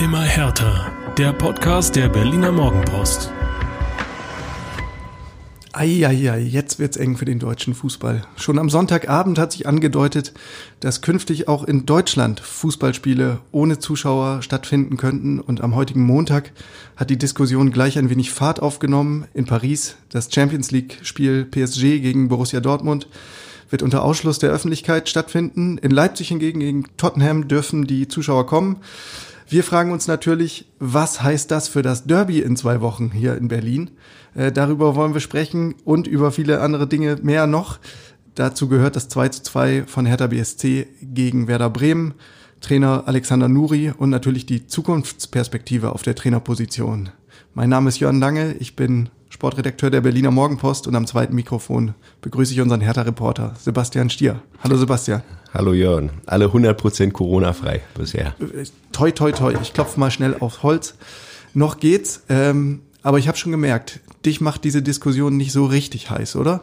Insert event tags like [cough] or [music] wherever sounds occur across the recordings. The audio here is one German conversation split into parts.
Immer härter. Der Podcast der Berliner Morgenpost. Eieiei, jetzt wird's eng für den deutschen Fußball. Schon am Sonntagabend hat sich angedeutet, dass künftig auch in Deutschland Fußballspiele ohne Zuschauer stattfinden könnten. Und am heutigen Montag hat die Diskussion gleich ein wenig Fahrt aufgenommen. In Paris das Champions League-Spiel PSG gegen Borussia Dortmund wird unter Ausschluss der Öffentlichkeit stattfinden. In Leipzig hingegen gegen Tottenham dürfen die Zuschauer kommen. Wir fragen uns natürlich, was heißt das für das Derby in zwei Wochen hier in Berlin? Äh, darüber wollen wir sprechen und über viele andere Dinge mehr noch. Dazu gehört das 2 zu 2 von Hertha BSC gegen Werder Bremen, Trainer Alexander Nuri und natürlich die Zukunftsperspektive auf der Trainerposition. Mein Name ist Jörn Lange, ich bin Sportredakteur der Berliner Morgenpost und am zweiten Mikrofon begrüße ich unseren Hertha-Reporter Sebastian Stier. Hallo Sebastian. Hallo Jörn. Alle 100% Corona-frei bisher. Toi, toi, toi. Ich klopfe mal schnell aufs Holz. Noch geht's, ähm, aber ich habe schon gemerkt, dich macht diese Diskussion nicht so richtig heiß, oder?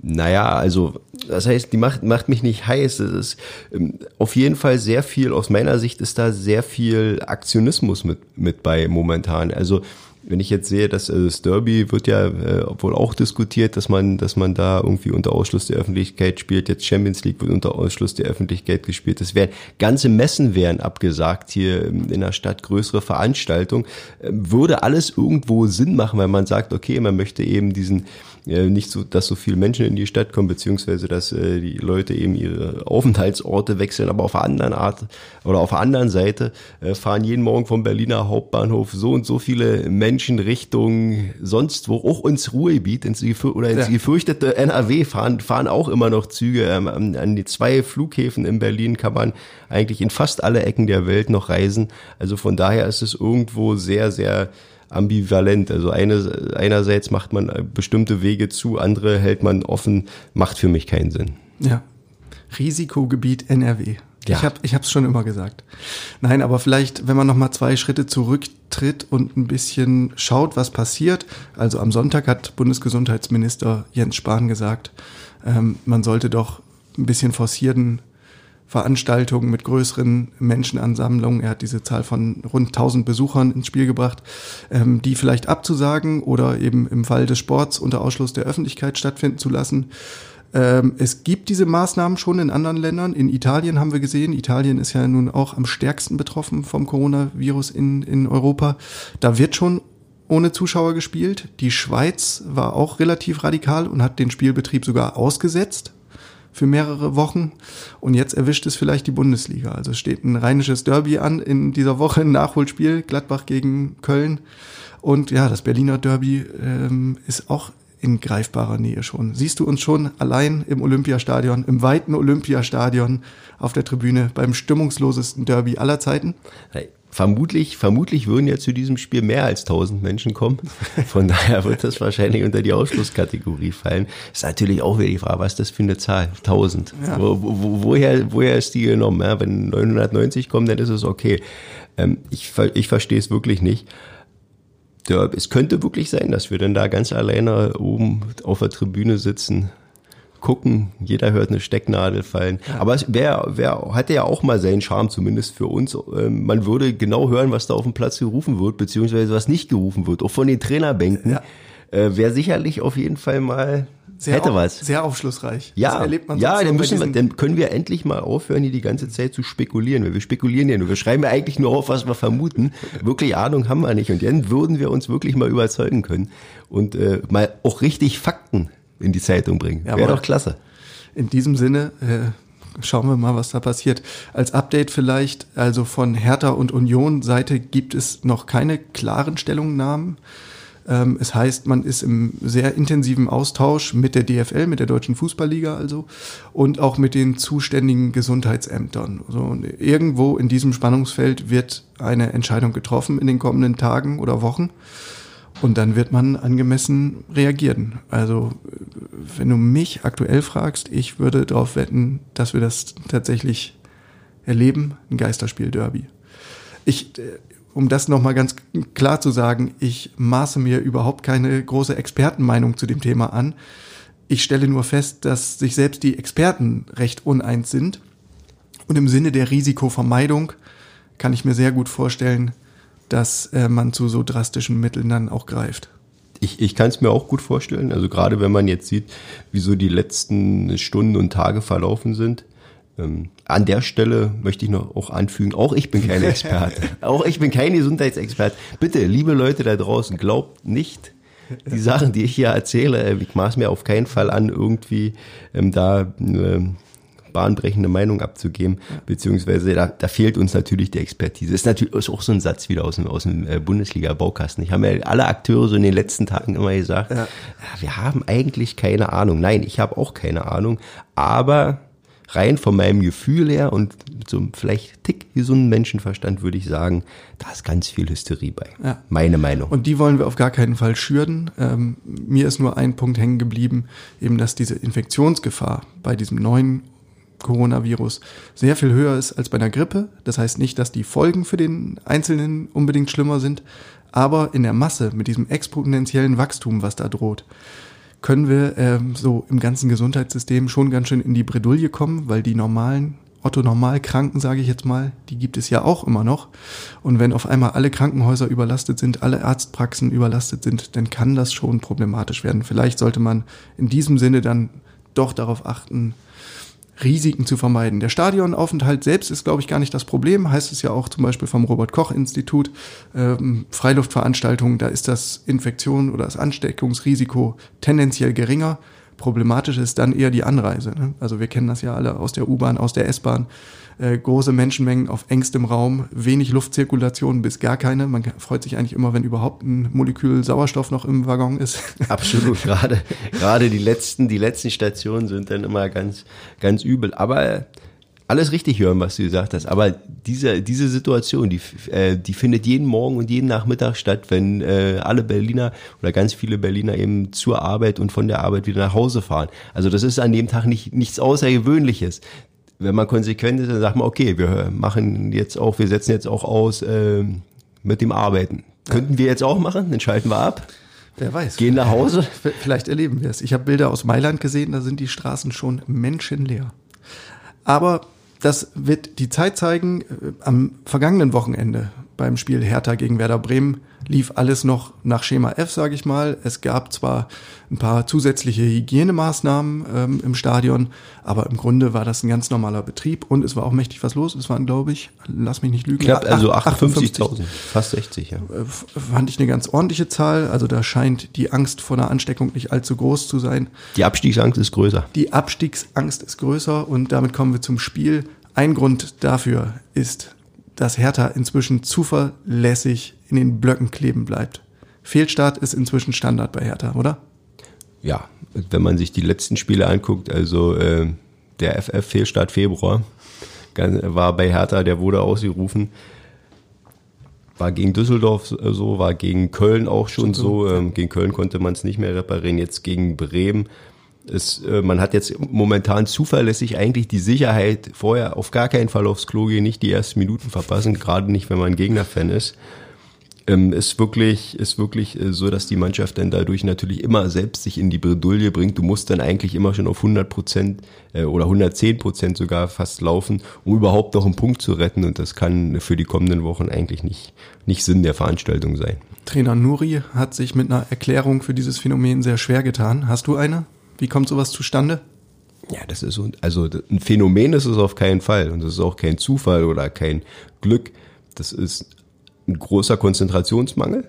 Naja, also das heißt, die macht, macht mich nicht heiß. Es ist ähm, auf jeden Fall sehr viel, aus meiner Sicht ist da sehr viel Aktionismus mit, mit bei momentan. Also wenn ich jetzt sehe, dass also das Derby wird ja äh, wohl auch diskutiert, dass man, dass man da irgendwie unter Ausschluss der Öffentlichkeit spielt. Jetzt Champions League wird unter Ausschluss der Öffentlichkeit gespielt. Es werden ganze Messen werden abgesagt hier in der Stadt, größere Veranstaltungen. Äh, würde alles irgendwo Sinn machen, weil man sagt, okay, man möchte eben diesen äh, nicht so, dass so viele Menschen in die Stadt kommen, beziehungsweise dass äh, die Leute eben ihre Aufenthaltsorte wechseln, aber auf der anderen Art oder auf der anderen Seite äh, fahren jeden Morgen vom Berliner Hauptbahnhof so und so viele Menschen Richtung sonst wo, auch ins Ruhrgebiet, ins oder ins ja. gefürchtete NRW fahren, fahren auch immer noch Züge. Ähm, an die zwei Flughäfen in Berlin kann man eigentlich in fast alle Ecken der Welt noch reisen. Also von daher ist es irgendwo sehr, sehr ambivalent. Also eine, einerseits macht man bestimmte Wege zu, andere hält man offen, macht für mich keinen Sinn. Ja. Risikogebiet NRW. Ja. Ich habe ich hab's schon immer gesagt. Nein, aber vielleicht, wenn man noch mal zwei Schritte zurücktritt und ein bisschen schaut, was passiert. Also am Sonntag hat Bundesgesundheitsminister Jens Spahn gesagt, ähm, man sollte doch ein bisschen forcieren, Veranstaltungen mit größeren Menschenansammlungen. Er hat diese Zahl von rund 1000 Besuchern ins Spiel gebracht, ähm, die vielleicht abzusagen oder eben im Fall des Sports unter Ausschluss der Öffentlichkeit stattfinden zu lassen. Ähm, es gibt diese Maßnahmen schon in anderen Ländern. In Italien haben wir gesehen. Italien ist ja nun auch am stärksten betroffen vom Coronavirus in, in Europa. Da wird schon ohne Zuschauer gespielt. Die Schweiz war auch relativ radikal und hat den Spielbetrieb sogar ausgesetzt für mehrere Wochen. Und jetzt erwischt es vielleicht die Bundesliga. Also steht ein rheinisches Derby an in dieser Woche, ein Nachholspiel, Gladbach gegen Köln. Und ja, das Berliner Derby ähm, ist auch in greifbarer Nähe schon. Siehst du uns schon allein im Olympiastadion, im weiten Olympiastadion auf der Tribüne beim stimmungslosesten Derby aller Zeiten? Hey, vermutlich, vermutlich würden ja zu diesem Spiel mehr als 1000 Menschen kommen. Von [laughs] daher wird das wahrscheinlich unter die Ausschlusskategorie fallen. Ist natürlich auch wieder die Frage, was ist das für eine Zahl? 1000. Ja. Wo, wo, woher, woher ist die genommen? Ja, wenn 990 kommen, dann ist es okay. Ähm, ich, ich verstehe es wirklich nicht. Ja, es könnte wirklich sein, dass wir dann da ganz alleine oben auf der Tribüne sitzen gucken, jeder hört eine Stecknadel fallen. Ja. Aber es wär, wär, hatte ja auch mal seinen Charme, zumindest für uns. Ähm, man würde genau hören, was da auf dem Platz gerufen wird, beziehungsweise was nicht gerufen wird, auch von den Trainerbänken. Ja. Äh, Wäre sicherlich auf jeden Fall mal sehr hätte auf, was. Sehr aufschlussreich. Ja, ja, dann müssen wir, dann können wir endlich mal aufhören, hier die ganze Zeit zu spekulieren. Weil wir spekulieren ja nur. Wir schreiben ja eigentlich nur auf, was wir vermuten. Wirklich Ahnung haben wir nicht. Und dann würden wir uns wirklich mal überzeugen können und äh, mal auch richtig Fakten in die Zeitung bringen. Wäre doch klasse. In diesem Sinne, äh, schauen wir mal, was da passiert. Als Update vielleicht, also von Hertha und Union Seite gibt es noch keine klaren Stellungnahmen. Ähm, es heißt, man ist im sehr intensiven Austausch mit der DFL, mit der Deutschen Fußballliga also, und auch mit den zuständigen Gesundheitsämtern. Also irgendwo in diesem Spannungsfeld wird eine Entscheidung getroffen in den kommenden Tagen oder Wochen. Und dann wird man angemessen reagieren. Also, wenn du mich aktuell fragst, ich würde darauf wetten, dass wir das tatsächlich erleben, ein Geisterspiel Derby. Ich, äh, um das nochmal ganz klar zu sagen, ich maße mir überhaupt keine große Expertenmeinung zu dem Thema an. Ich stelle nur fest, dass sich selbst die Experten recht uneins sind. Und im Sinne der Risikovermeidung kann ich mir sehr gut vorstellen, dass äh, man zu so drastischen Mitteln dann auch greift. Ich, ich kann es mir auch gut vorstellen. Also gerade wenn man jetzt sieht, wie so die letzten Stunden und Tage verlaufen sind. Ähm, an der Stelle möchte ich noch auch anfügen, auch ich bin kein Experte. [laughs] auch ich bin kein Gesundheitsexperte. Bitte, liebe Leute da draußen, glaubt nicht die Sachen, die ich hier erzähle. Äh, ich maß mir auf keinen Fall an, irgendwie ähm, da äh, bahnbrechende Meinung abzugeben, beziehungsweise da, da fehlt uns natürlich die Expertise. Das ist natürlich ist auch so ein Satz wieder aus dem, aus dem äh, Bundesliga-Baukasten. Ich habe ja alle Akteure so in den letzten Tagen immer gesagt, ja. wir haben eigentlich keine Ahnung. Nein, ich habe auch keine Ahnung, aber rein von meinem Gefühl her und mit so einem vielleicht tick gesunden Menschenverstand würde ich sagen, da ist ganz viel Hysterie bei. Ja. Meine Meinung. Und die wollen wir auf gar keinen Fall schüren. Ähm, mir ist nur ein Punkt hängen geblieben, eben dass diese Infektionsgefahr bei diesem neuen Coronavirus sehr viel höher ist als bei einer Grippe. Das heißt nicht, dass die Folgen für den Einzelnen unbedingt schlimmer sind, aber in der Masse mit diesem exponentiellen Wachstum, was da droht, können wir ähm, so im ganzen Gesundheitssystem schon ganz schön in die Bredouille kommen, weil die normalen Otto-Normalkranken, sage ich jetzt mal, die gibt es ja auch immer noch. Und wenn auf einmal alle Krankenhäuser überlastet sind, alle Arztpraxen überlastet sind, dann kann das schon problematisch werden. Vielleicht sollte man in diesem Sinne dann doch darauf achten, Risiken zu vermeiden. Der Stadionaufenthalt selbst ist, glaube ich, gar nicht das Problem. Heißt es ja auch zum Beispiel vom Robert-Koch-Institut. Ähm, Freiluftveranstaltungen, da ist das Infektion oder das Ansteckungsrisiko tendenziell geringer. Problematisch ist dann eher die Anreise. Ne? Also wir kennen das ja alle aus der U-Bahn, aus der S-Bahn äh, große Menschenmengen auf engstem Raum, wenig Luftzirkulation bis gar keine. Man freut sich eigentlich immer, wenn überhaupt ein Molekül Sauerstoff noch im Waggon ist. [laughs] Absolut, gerade, gerade die letzten, die letzten Stationen sind dann immer ganz, ganz übel. Aber alles richtig hören, was du gesagt hast. Aber diese, diese Situation, die, äh, die findet jeden Morgen und jeden Nachmittag statt, wenn äh, alle Berliner oder ganz viele Berliner eben zur Arbeit und von der Arbeit wieder nach Hause fahren. Also das ist an dem Tag nicht, nichts Außergewöhnliches wenn man konsequent ist, dann sagt man, okay, wir machen jetzt auch, wir setzen jetzt auch aus äh, mit dem Arbeiten. Könnten wir jetzt auch machen, dann schalten wir ab. Wer weiß. Gehen nach Hause. [laughs] Vielleicht erleben wir es. Ich habe Bilder aus Mailand gesehen, da sind die Straßen schon menschenleer. Aber das wird die Zeit zeigen. Äh, am vergangenen Wochenende beim Spiel Hertha gegen Werder Bremen lief alles noch nach Schema F, sage ich mal. Es gab zwar ein paar zusätzliche Hygienemaßnahmen ähm, im Stadion, aber im Grunde war das ein ganz normaler Betrieb und es war auch mächtig was los. Es waren, glaube ich, lass mich nicht lügen. Knapp, also 58.000, fast 60, ja. Äh, fand ich eine ganz ordentliche Zahl. Also da scheint die Angst vor einer Ansteckung nicht allzu groß zu sein. Die Abstiegsangst ist größer. Die Abstiegsangst ist größer und damit kommen wir zum Spiel. Ein Grund dafür ist, dass Hertha inzwischen zuverlässig in den Blöcken kleben bleibt. Fehlstart ist inzwischen Standard bei Hertha, oder? Ja, wenn man sich die letzten Spiele anguckt, also äh, der FF-Fehlstart Februar war bei Hertha, der wurde ausgerufen. War gegen Düsseldorf so, war gegen Köln auch schon so. Ähm, gegen Köln konnte man es nicht mehr reparieren. Jetzt gegen Bremen es, äh, man hat jetzt momentan zuverlässig eigentlich die Sicherheit, vorher auf gar keinen Fall aufs Klo gehen, nicht die ersten Minuten verpassen, gerade nicht, wenn man Gegnerfan ist. Ähm, ist wirklich, ist wirklich äh, so, dass die Mannschaft dann dadurch natürlich immer selbst sich in die Bredouille bringt. Du musst dann eigentlich immer schon auf 100 Prozent äh, oder 110 Prozent sogar fast laufen, um überhaupt noch einen Punkt zu retten. Und das kann für die kommenden Wochen eigentlich nicht, nicht Sinn der Veranstaltung sein. Trainer Nuri hat sich mit einer Erklärung für dieses Phänomen sehr schwer getan. Hast du eine? Wie kommt sowas zustande? Ja, das ist also ein Phänomen ist es auf keinen Fall und das ist auch kein Zufall oder kein Glück. Das ist ein großer Konzentrationsmangel.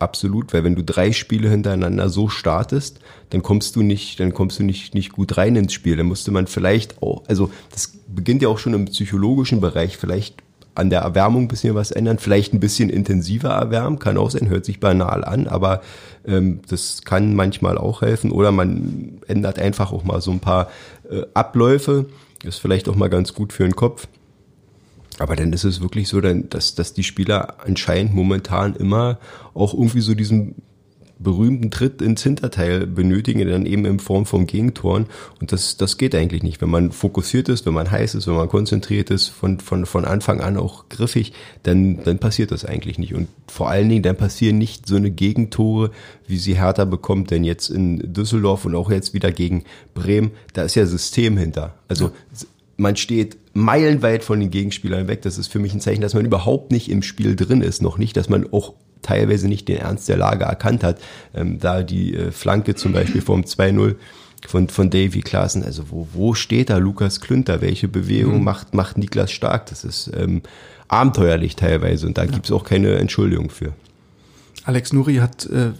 Absolut, weil wenn du drei Spiele hintereinander so startest, dann kommst du nicht, dann kommst du nicht, nicht gut rein ins Spiel. Dann musste man vielleicht auch, also das beginnt ja auch schon im psychologischen Bereich, vielleicht an der Erwärmung ein bisschen was ändern, vielleicht ein bisschen intensiver erwärmen, kann auch sein, hört sich banal an, aber ähm, das kann manchmal auch helfen. Oder man ändert einfach auch mal so ein paar äh, Abläufe, ist vielleicht auch mal ganz gut für den Kopf. Aber dann ist es wirklich so, dass, dass die Spieler anscheinend momentan immer auch irgendwie so diesen berühmten Tritt ins Hinterteil benötigen, dann eben in Form von Gegentoren. Und das, das geht eigentlich nicht. Wenn man fokussiert ist, wenn man heiß ist, wenn man konzentriert ist, von, von, von Anfang an auch griffig, dann, dann passiert das eigentlich nicht. Und vor allen Dingen, dann passieren nicht so eine Gegentore, wie sie Hertha bekommt, denn jetzt in Düsseldorf und auch jetzt wieder gegen Bremen, da ist ja System hinter. Also man steht meilenweit von den Gegenspielern weg. Das ist für mich ein Zeichen, dass man überhaupt nicht im Spiel drin ist, noch nicht, dass man auch teilweise nicht den Ernst der Lage erkannt hat. Ähm, da die äh, Flanke zum Beispiel vom 2-0 von, von Davy Klaassen, also wo, wo steht da Lukas Klünter? Welche Bewegung mhm. macht, macht Niklas Stark? Das ist ähm, abenteuerlich teilweise und da ja. gibt's auch keine Entschuldigung für. Alex Nuri hat äh,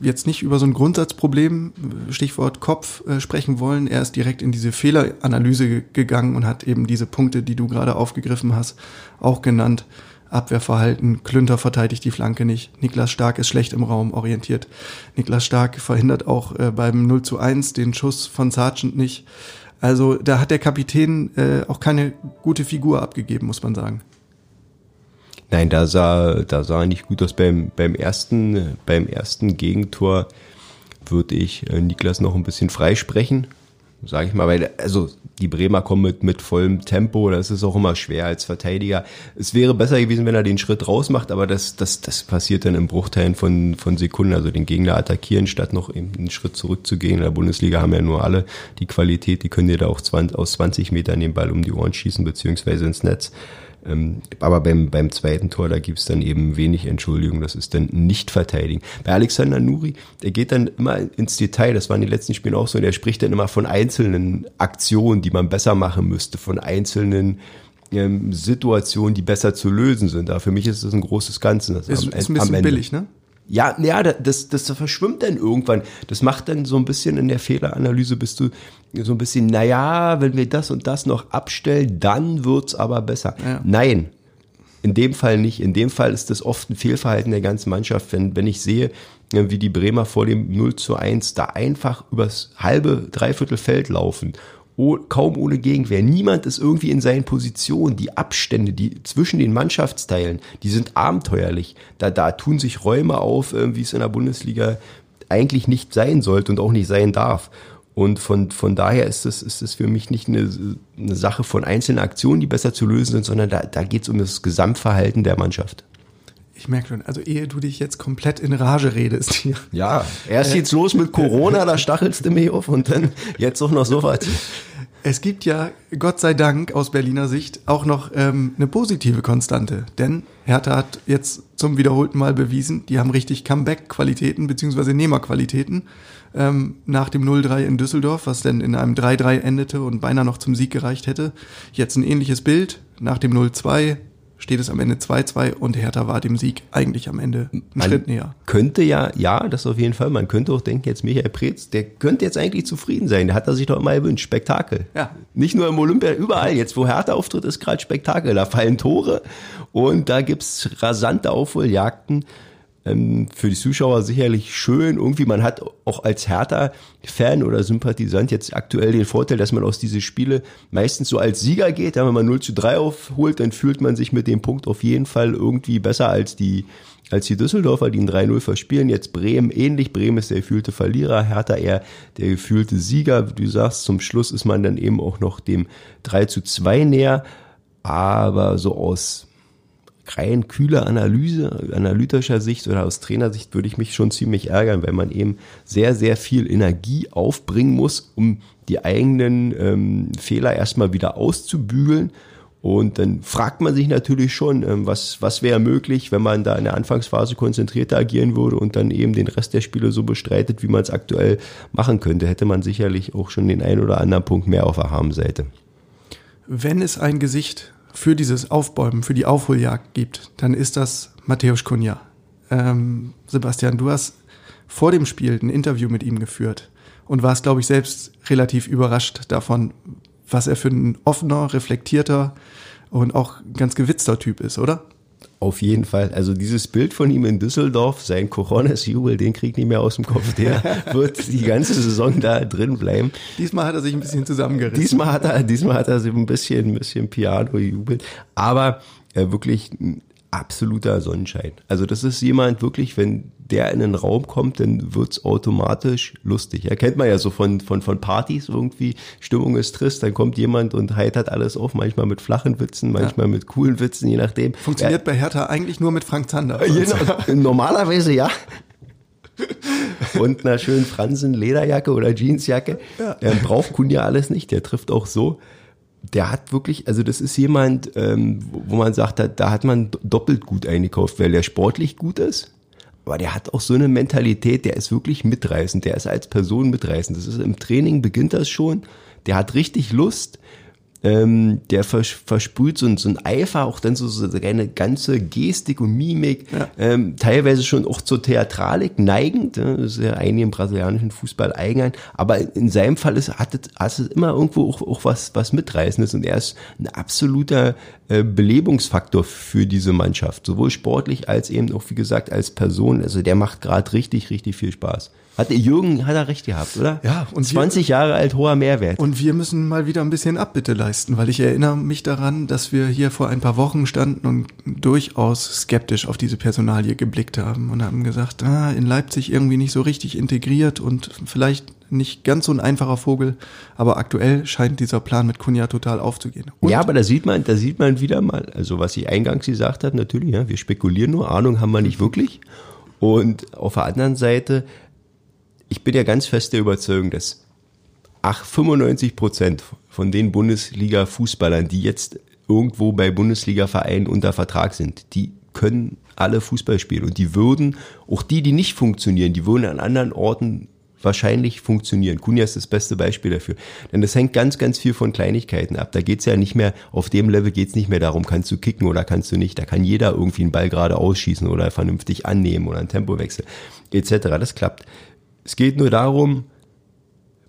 jetzt nicht über so ein Grundsatzproblem, Stichwort Kopf, äh, sprechen wollen. Er ist direkt in diese Fehleranalyse gegangen und hat eben diese Punkte, die du gerade aufgegriffen hast, auch genannt. Abwehrverhalten, Klünter verteidigt die Flanke nicht, Niklas Stark ist schlecht im Raum orientiert. Niklas Stark verhindert auch äh, beim 0 zu 1 den Schuss von Sargent nicht. Also da hat der Kapitän äh, auch keine gute Figur abgegeben, muss man sagen. Nein, da sah, da sah nicht gut aus. Beim, beim ersten, beim ersten Gegentor würde ich äh, Niklas noch ein bisschen freisprechen, sage ich mal, weil also die Bremer kommen mit, mit vollem Tempo, das ist auch immer schwer als Verteidiger. Es wäre besser gewesen, wenn er den Schritt raus macht, aber das, das, das passiert dann im Bruchteilen von, von Sekunden, also den Gegner attackieren, statt noch eben einen Schritt zurückzugehen. In der Bundesliga haben ja nur alle die Qualität, die können dir da auch 20, aus 20 Metern den Ball um die Ohren schießen, beziehungsweise ins Netz. Ähm, aber beim, beim zweiten Tor, da gibt's dann eben wenig Entschuldigung, das ist dann nicht verteidigen. Bei Alexander Nuri, der geht dann immer ins Detail, das war in den letzten Spielen auch so, der spricht dann immer von einzelnen Aktionen, die man besser machen müsste, von einzelnen ähm, Situationen, die besser zu lösen sind. Da für mich ist das ein großes Ganzes. Das ist, am, ist ein bisschen billig, ne? Ja, ja, das, das verschwimmt dann irgendwann. Das macht dann so ein bisschen in der Fehleranalyse, bist du so ein bisschen, naja, wenn wir das und das noch abstellen, dann wird's aber besser. Ja. Nein, in dem Fall nicht. In dem Fall ist das oft ein Fehlverhalten der ganzen Mannschaft. Wenn, wenn ich sehe, wie die Bremer vor dem 0 zu 1 da einfach übers halbe, dreiviertel Feld laufen kaum ohne Gegenwehr. Niemand ist irgendwie in seinen Positionen. Die Abstände, die zwischen den Mannschaftsteilen, die sind abenteuerlich. Da, da tun sich Räume auf, äh, wie es in der Bundesliga eigentlich nicht sein sollte und auch nicht sein darf. Und von, von daher ist es, ist für mich nicht eine, eine Sache von einzelnen Aktionen, die besser zu lösen sind, sondern da, da geht es um das Gesamtverhalten der Mannschaft. Ich merke schon, also ehe du dich jetzt komplett in Rage redest hier. Ja, erst geht's äh, los mit [laughs] Corona, da stachelst du mich auf und dann jetzt auch noch so weit. Es gibt ja, Gott sei Dank, aus Berliner Sicht auch noch ähm, eine positive Konstante. Denn Hertha hat jetzt zum wiederholten Mal bewiesen, die haben richtig Comeback-Qualitäten beziehungsweise Nehmerqualitäten ähm, nach dem 0-3 in Düsseldorf, was dann in einem 3-3 endete und beinahe noch zum Sieg gereicht hätte. Jetzt ein ähnliches Bild nach dem 0-2 steht es am Ende 2-2 und Hertha war dem Sieg eigentlich am Ende einen man Schritt näher. Könnte ja, ja, das auf jeden Fall. Man könnte auch denken, jetzt Michael Preetz, der könnte jetzt eigentlich zufrieden sein. Der hat er sich doch immer gewünscht. Spektakel. Ja. Nicht nur im Olympia, überall. Jetzt, wo Hertha auftritt, ist gerade Spektakel. Da fallen Tore und da gibt's rasante Aufholjagden für die Zuschauer sicherlich schön. Irgendwie, man hat auch als Hertha-Fan oder Sympathisant jetzt aktuell den Vorteil, dass man aus diese Spiele meistens so als Sieger geht. Wenn man 0 zu 3 aufholt, dann fühlt man sich mit dem Punkt auf jeden Fall irgendwie besser als die als die Düsseldorfer, die ein 3-0 verspielen. Jetzt Bremen ähnlich. Bremen ist der gefühlte Verlierer, Hertha eher der gefühlte Sieger. Du sagst, zum Schluss ist man dann eben auch noch dem 3 zu 2 näher. Aber so aus rein kühler Analyse, analytischer Sicht oder aus Trainersicht würde ich mich schon ziemlich ärgern, weil man eben sehr, sehr viel Energie aufbringen muss, um die eigenen ähm, Fehler erstmal wieder auszubügeln. Und dann fragt man sich natürlich schon, ähm, was, was wäre möglich, wenn man da in der Anfangsphase konzentrierter agieren würde und dann eben den Rest der Spiele so bestreitet, wie man es aktuell machen könnte. Hätte man sicherlich auch schon den einen oder anderen Punkt mehr auf der Harmseite. Wenn es ein Gesicht für dieses Aufbäumen, für die Aufholjagd gibt, dann ist das Matthäus Kunja. Ähm, Sebastian, du hast vor dem Spiel ein Interview mit ihm geführt und warst, glaube ich, selbst relativ überrascht davon, was er für ein offener, reflektierter und auch ganz gewitzter Typ ist, oder? Auf jeden Fall. Also dieses Bild von ihm in Düsseldorf, sein Coronas-Jubel, den kriegt nicht mehr aus dem Kopf. Der [laughs] wird die ganze Saison da drin bleiben. Diesmal hat er sich ein bisschen zusammengerissen. Diesmal hat er, diesmal hat er sich ein bisschen, ein bisschen Piano jubelt. Aber äh, wirklich absoluter Sonnenschein. Also das ist jemand wirklich, wenn der in den Raum kommt, dann wird's automatisch lustig. Ja, kennt man ja so von, von, von Partys irgendwie, Stimmung ist trist, dann kommt jemand und heitert alles auf, manchmal mit flachen Witzen, manchmal ja. mit coolen Witzen, je nachdem. Funktioniert ja. bei Hertha eigentlich nur mit Frank Zander. [laughs] Genau, normalerweise ja. und einer schönen Fransen Lederjacke oder Jeansjacke. Ja. Der braucht Kunja alles nicht, der trifft auch so. Der hat wirklich, also das ist jemand, ähm, wo man sagt, da, da hat man doppelt gut eingekauft, weil der sportlich gut ist. Aber der hat auch so eine Mentalität, der ist wirklich mitreißend, der ist als Person mitreißend. Das ist im Training beginnt das schon. Der hat richtig Lust ähm, der vers versprüht so ein, so ein Eifer, auch dann so, so eine ganze Gestik und Mimik, ja. ähm, teilweise schon auch zur Theatralik neigend, ne? das ist ja einigen brasilianischen Fußball eigen, aber in seinem Fall ist, hat, es, hat es immer irgendwo auch, auch was, was Mitreißendes und er ist ein absoluter äh, Belebungsfaktor für diese Mannschaft, sowohl sportlich als eben auch, wie gesagt, als Person, also der macht gerade richtig, richtig viel Spaß. Hat Jürgen hat er recht gehabt, oder? Ja, und 20 wir, Jahre alt, hoher Mehrwert. Und wir müssen mal wieder ein bisschen Abbitte leisten, weil ich erinnere mich daran, dass wir hier vor ein paar Wochen standen und durchaus skeptisch auf diese Personalie geblickt haben und haben gesagt, ah, in Leipzig irgendwie nicht so richtig integriert und vielleicht nicht ganz so ein einfacher Vogel, aber aktuell scheint dieser Plan mit Kunja total aufzugehen. Und ja, aber da sieht man, da sieht man wieder mal, also was ich eingangs gesagt hat, natürlich, ja, wir spekulieren nur, Ahnung haben wir nicht wirklich. Und auf der anderen Seite ich bin ja ganz fest der Überzeugung, dass ach, 95 Prozent von den Bundesliga-Fußballern, die jetzt irgendwo bei Bundesliga-Vereinen unter Vertrag sind, die können alle Fußball spielen und die würden, auch die, die nicht funktionieren, die würden an anderen Orten wahrscheinlich funktionieren. Kunja ist das beste Beispiel dafür. Denn das hängt ganz, ganz viel von Kleinigkeiten ab. Da geht's ja nicht mehr, auf dem Level geht's nicht mehr darum, kannst du kicken oder kannst du nicht. Da kann jeder irgendwie einen Ball gerade ausschießen oder vernünftig annehmen oder einen Tempowechsel etc. Das klappt. Es geht nur darum,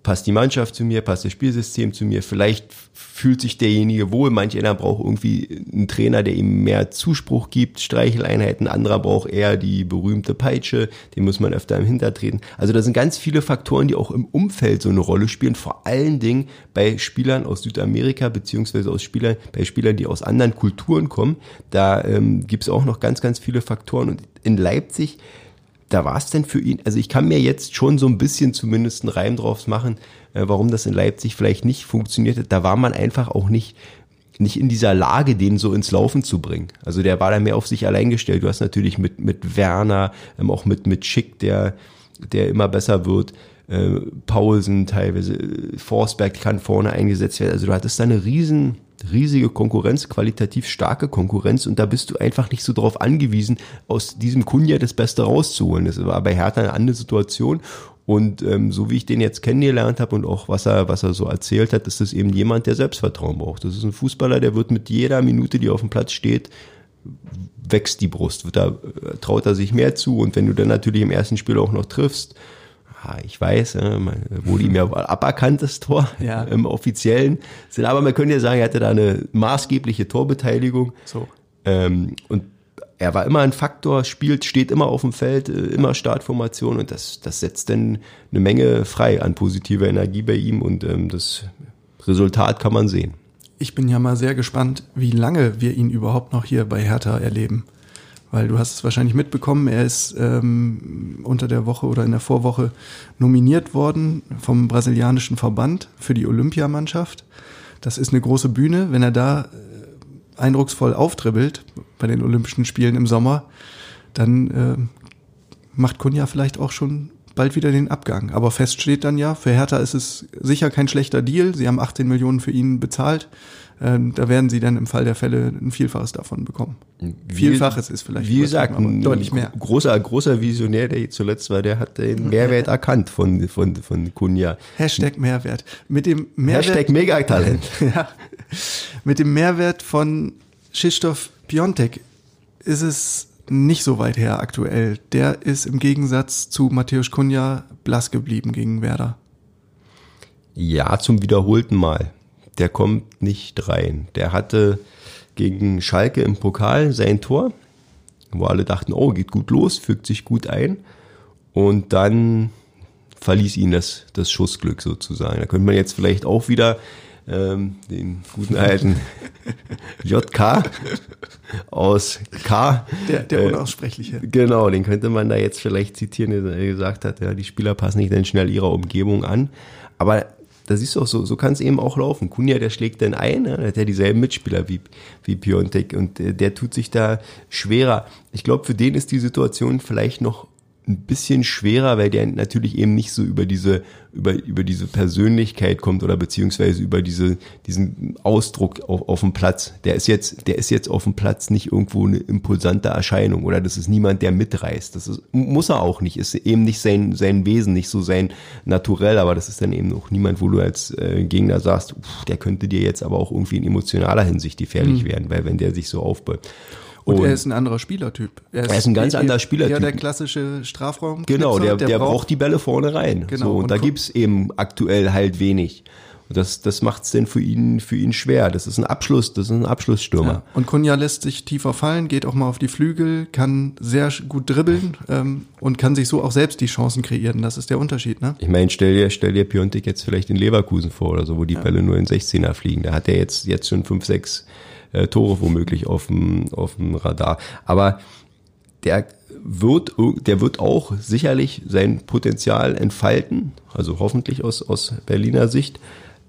passt die Mannschaft zu mir, passt das Spielsystem zu mir, vielleicht fühlt sich derjenige wohl, manch einer braucht irgendwie einen Trainer, der ihm mehr Zuspruch gibt, Streicheleinheiten, anderer braucht eher die berühmte Peitsche, den muss man öfter im Hintertreten. Also da sind ganz viele Faktoren, die auch im Umfeld so eine Rolle spielen, vor allen Dingen bei Spielern aus Südamerika, beziehungsweise aus Spielern, bei Spielern, die aus anderen Kulturen kommen. Da ähm, gibt es auch noch ganz, ganz viele Faktoren. Und in Leipzig da war es denn für ihn, also ich kann mir jetzt schon so ein bisschen zumindest einen Reim drauf machen, äh, warum das in Leipzig vielleicht nicht funktionierte. Da war man einfach auch nicht, nicht in dieser Lage, den so ins Laufen zu bringen. Also der war da mehr auf sich allein gestellt. Du hast natürlich mit, mit Werner, ähm, auch mit, mit Schick, der, der immer besser wird, äh, Paulsen teilweise, äh, Forsberg kann vorne eingesetzt werden. Also du hattest da eine riesen, riesige Konkurrenz, qualitativ starke Konkurrenz und da bist du einfach nicht so drauf angewiesen, aus diesem Kunja das Beste rauszuholen. Das war bei Hertha eine andere Situation und ähm, so wie ich den jetzt kennengelernt habe und auch was er, was er so erzählt hat, ist das eben jemand, der Selbstvertrauen braucht. Das ist ein Fußballer, der wird mit jeder Minute, die auf dem Platz steht, wächst die Brust, da, äh, traut er sich mehr zu und wenn du dann natürlich im ersten Spiel auch noch triffst, ich weiß, wurde ihm ja aberkannt, das Tor [laughs] ja. im offiziellen Sinn. Aber man könnte ja sagen, er hatte da eine maßgebliche Torbeteiligung. So. Ähm, und er war immer ein Faktor, spielt, steht immer auf dem Feld, äh, immer Startformation und das, das setzt dann eine Menge frei an positiver Energie bei ihm und ähm, das Resultat kann man sehen. Ich bin ja mal sehr gespannt, wie lange wir ihn überhaupt noch hier bei Hertha erleben weil du hast es wahrscheinlich mitbekommen, er ist ähm, unter der Woche oder in der Vorwoche nominiert worden vom brasilianischen Verband für die Olympiamannschaft. Das ist eine große Bühne. Wenn er da äh, eindrucksvoll auftribbelt bei den Olympischen Spielen im Sommer, dann äh, macht Kunja vielleicht auch schon bald wieder den Abgang. Aber fest steht dann ja, für Hertha ist es sicher kein schlechter Deal. Sie haben 18 Millionen für ihn bezahlt. Ähm, da werden sie dann im Fall der Fälle ein Vielfaches davon bekommen. Wie, Vielfaches ist vielleicht wie gesagt deutlich mehr. Großer, großer Visionär, der zuletzt war, der hat den Mehrwert erkannt von, von, von Kunja. Hashtag Mehrwert. Mit dem Mehrwert. Hashtag Megatalent. [laughs] ja. Mit dem Mehrwert von Krzysztof Piontek ist es nicht so weit her aktuell. Der ist im Gegensatz zu Matthäus Kunja blass geblieben gegen Werder. Ja, zum wiederholten Mal der kommt nicht rein. Der hatte gegen Schalke im Pokal sein Tor, wo alle dachten, oh, geht gut los, fügt sich gut ein. Und dann verließ ihn das, das Schussglück sozusagen. Da könnte man jetzt vielleicht auch wieder ähm, den guten alten [laughs] JK aus K. Der, der äh, unaussprechliche. Äh, genau, den könnte man da jetzt vielleicht zitieren, der gesagt hat, ja, die Spieler passen nicht dann schnell ihrer Umgebung an. Aber da siehst du auch so, so kann es eben auch laufen. Kunja, der schlägt dann ein, ne? der hat ja dieselben Mitspieler wie, wie Piontek und der, der tut sich da schwerer. Ich glaube, für den ist die Situation vielleicht noch ein bisschen schwerer, weil der natürlich eben nicht so über diese, über, über diese Persönlichkeit kommt oder beziehungsweise über diese, diesen Ausdruck auf, auf dem Platz. Der ist jetzt, der ist jetzt auf dem Platz nicht irgendwo eine impulsante Erscheinung oder das ist niemand, der mitreißt. Das ist, muss er auch nicht, ist eben nicht sein, sein Wesen, nicht so sein Naturell, aber das ist dann eben auch niemand, wo du als äh, Gegner sagst, pff, der könnte dir jetzt aber auch irgendwie in emotionaler Hinsicht gefährlich mhm. werden, weil wenn der sich so aufbaut. Und, und, er ist ein anderer Spielertyp. Er ist, er ist ein ganz anderer Spielertyp. Ja, der klassische Strafraum. Genau, der, der, der braucht, braucht, die Bälle vorne rein. Genau. So, und, und da gibt's eben aktuell halt wenig. Und das, das macht's denn für ihn, für ihn schwer. Das ist ein Abschluss, das ist ein Abschlussstürmer. Ja. Und Kunja lässt sich tiefer fallen, geht auch mal auf die Flügel, kann sehr gut dribbeln ähm, und kann sich so auch selbst die Chancen kreieren. Das ist der Unterschied, ne? Ich meine, stell dir, stell dir Piontek jetzt vielleicht in Leverkusen vor oder so, wo die ja. Bälle nur in 16er fliegen. Da hat er jetzt, jetzt schon fünf, sechs äh, Tore womöglich auf dem, auf dem Radar. Aber der wird, der wird auch sicherlich sein Potenzial entfalten, also hoffentlich aus, aus Berliner Sicht.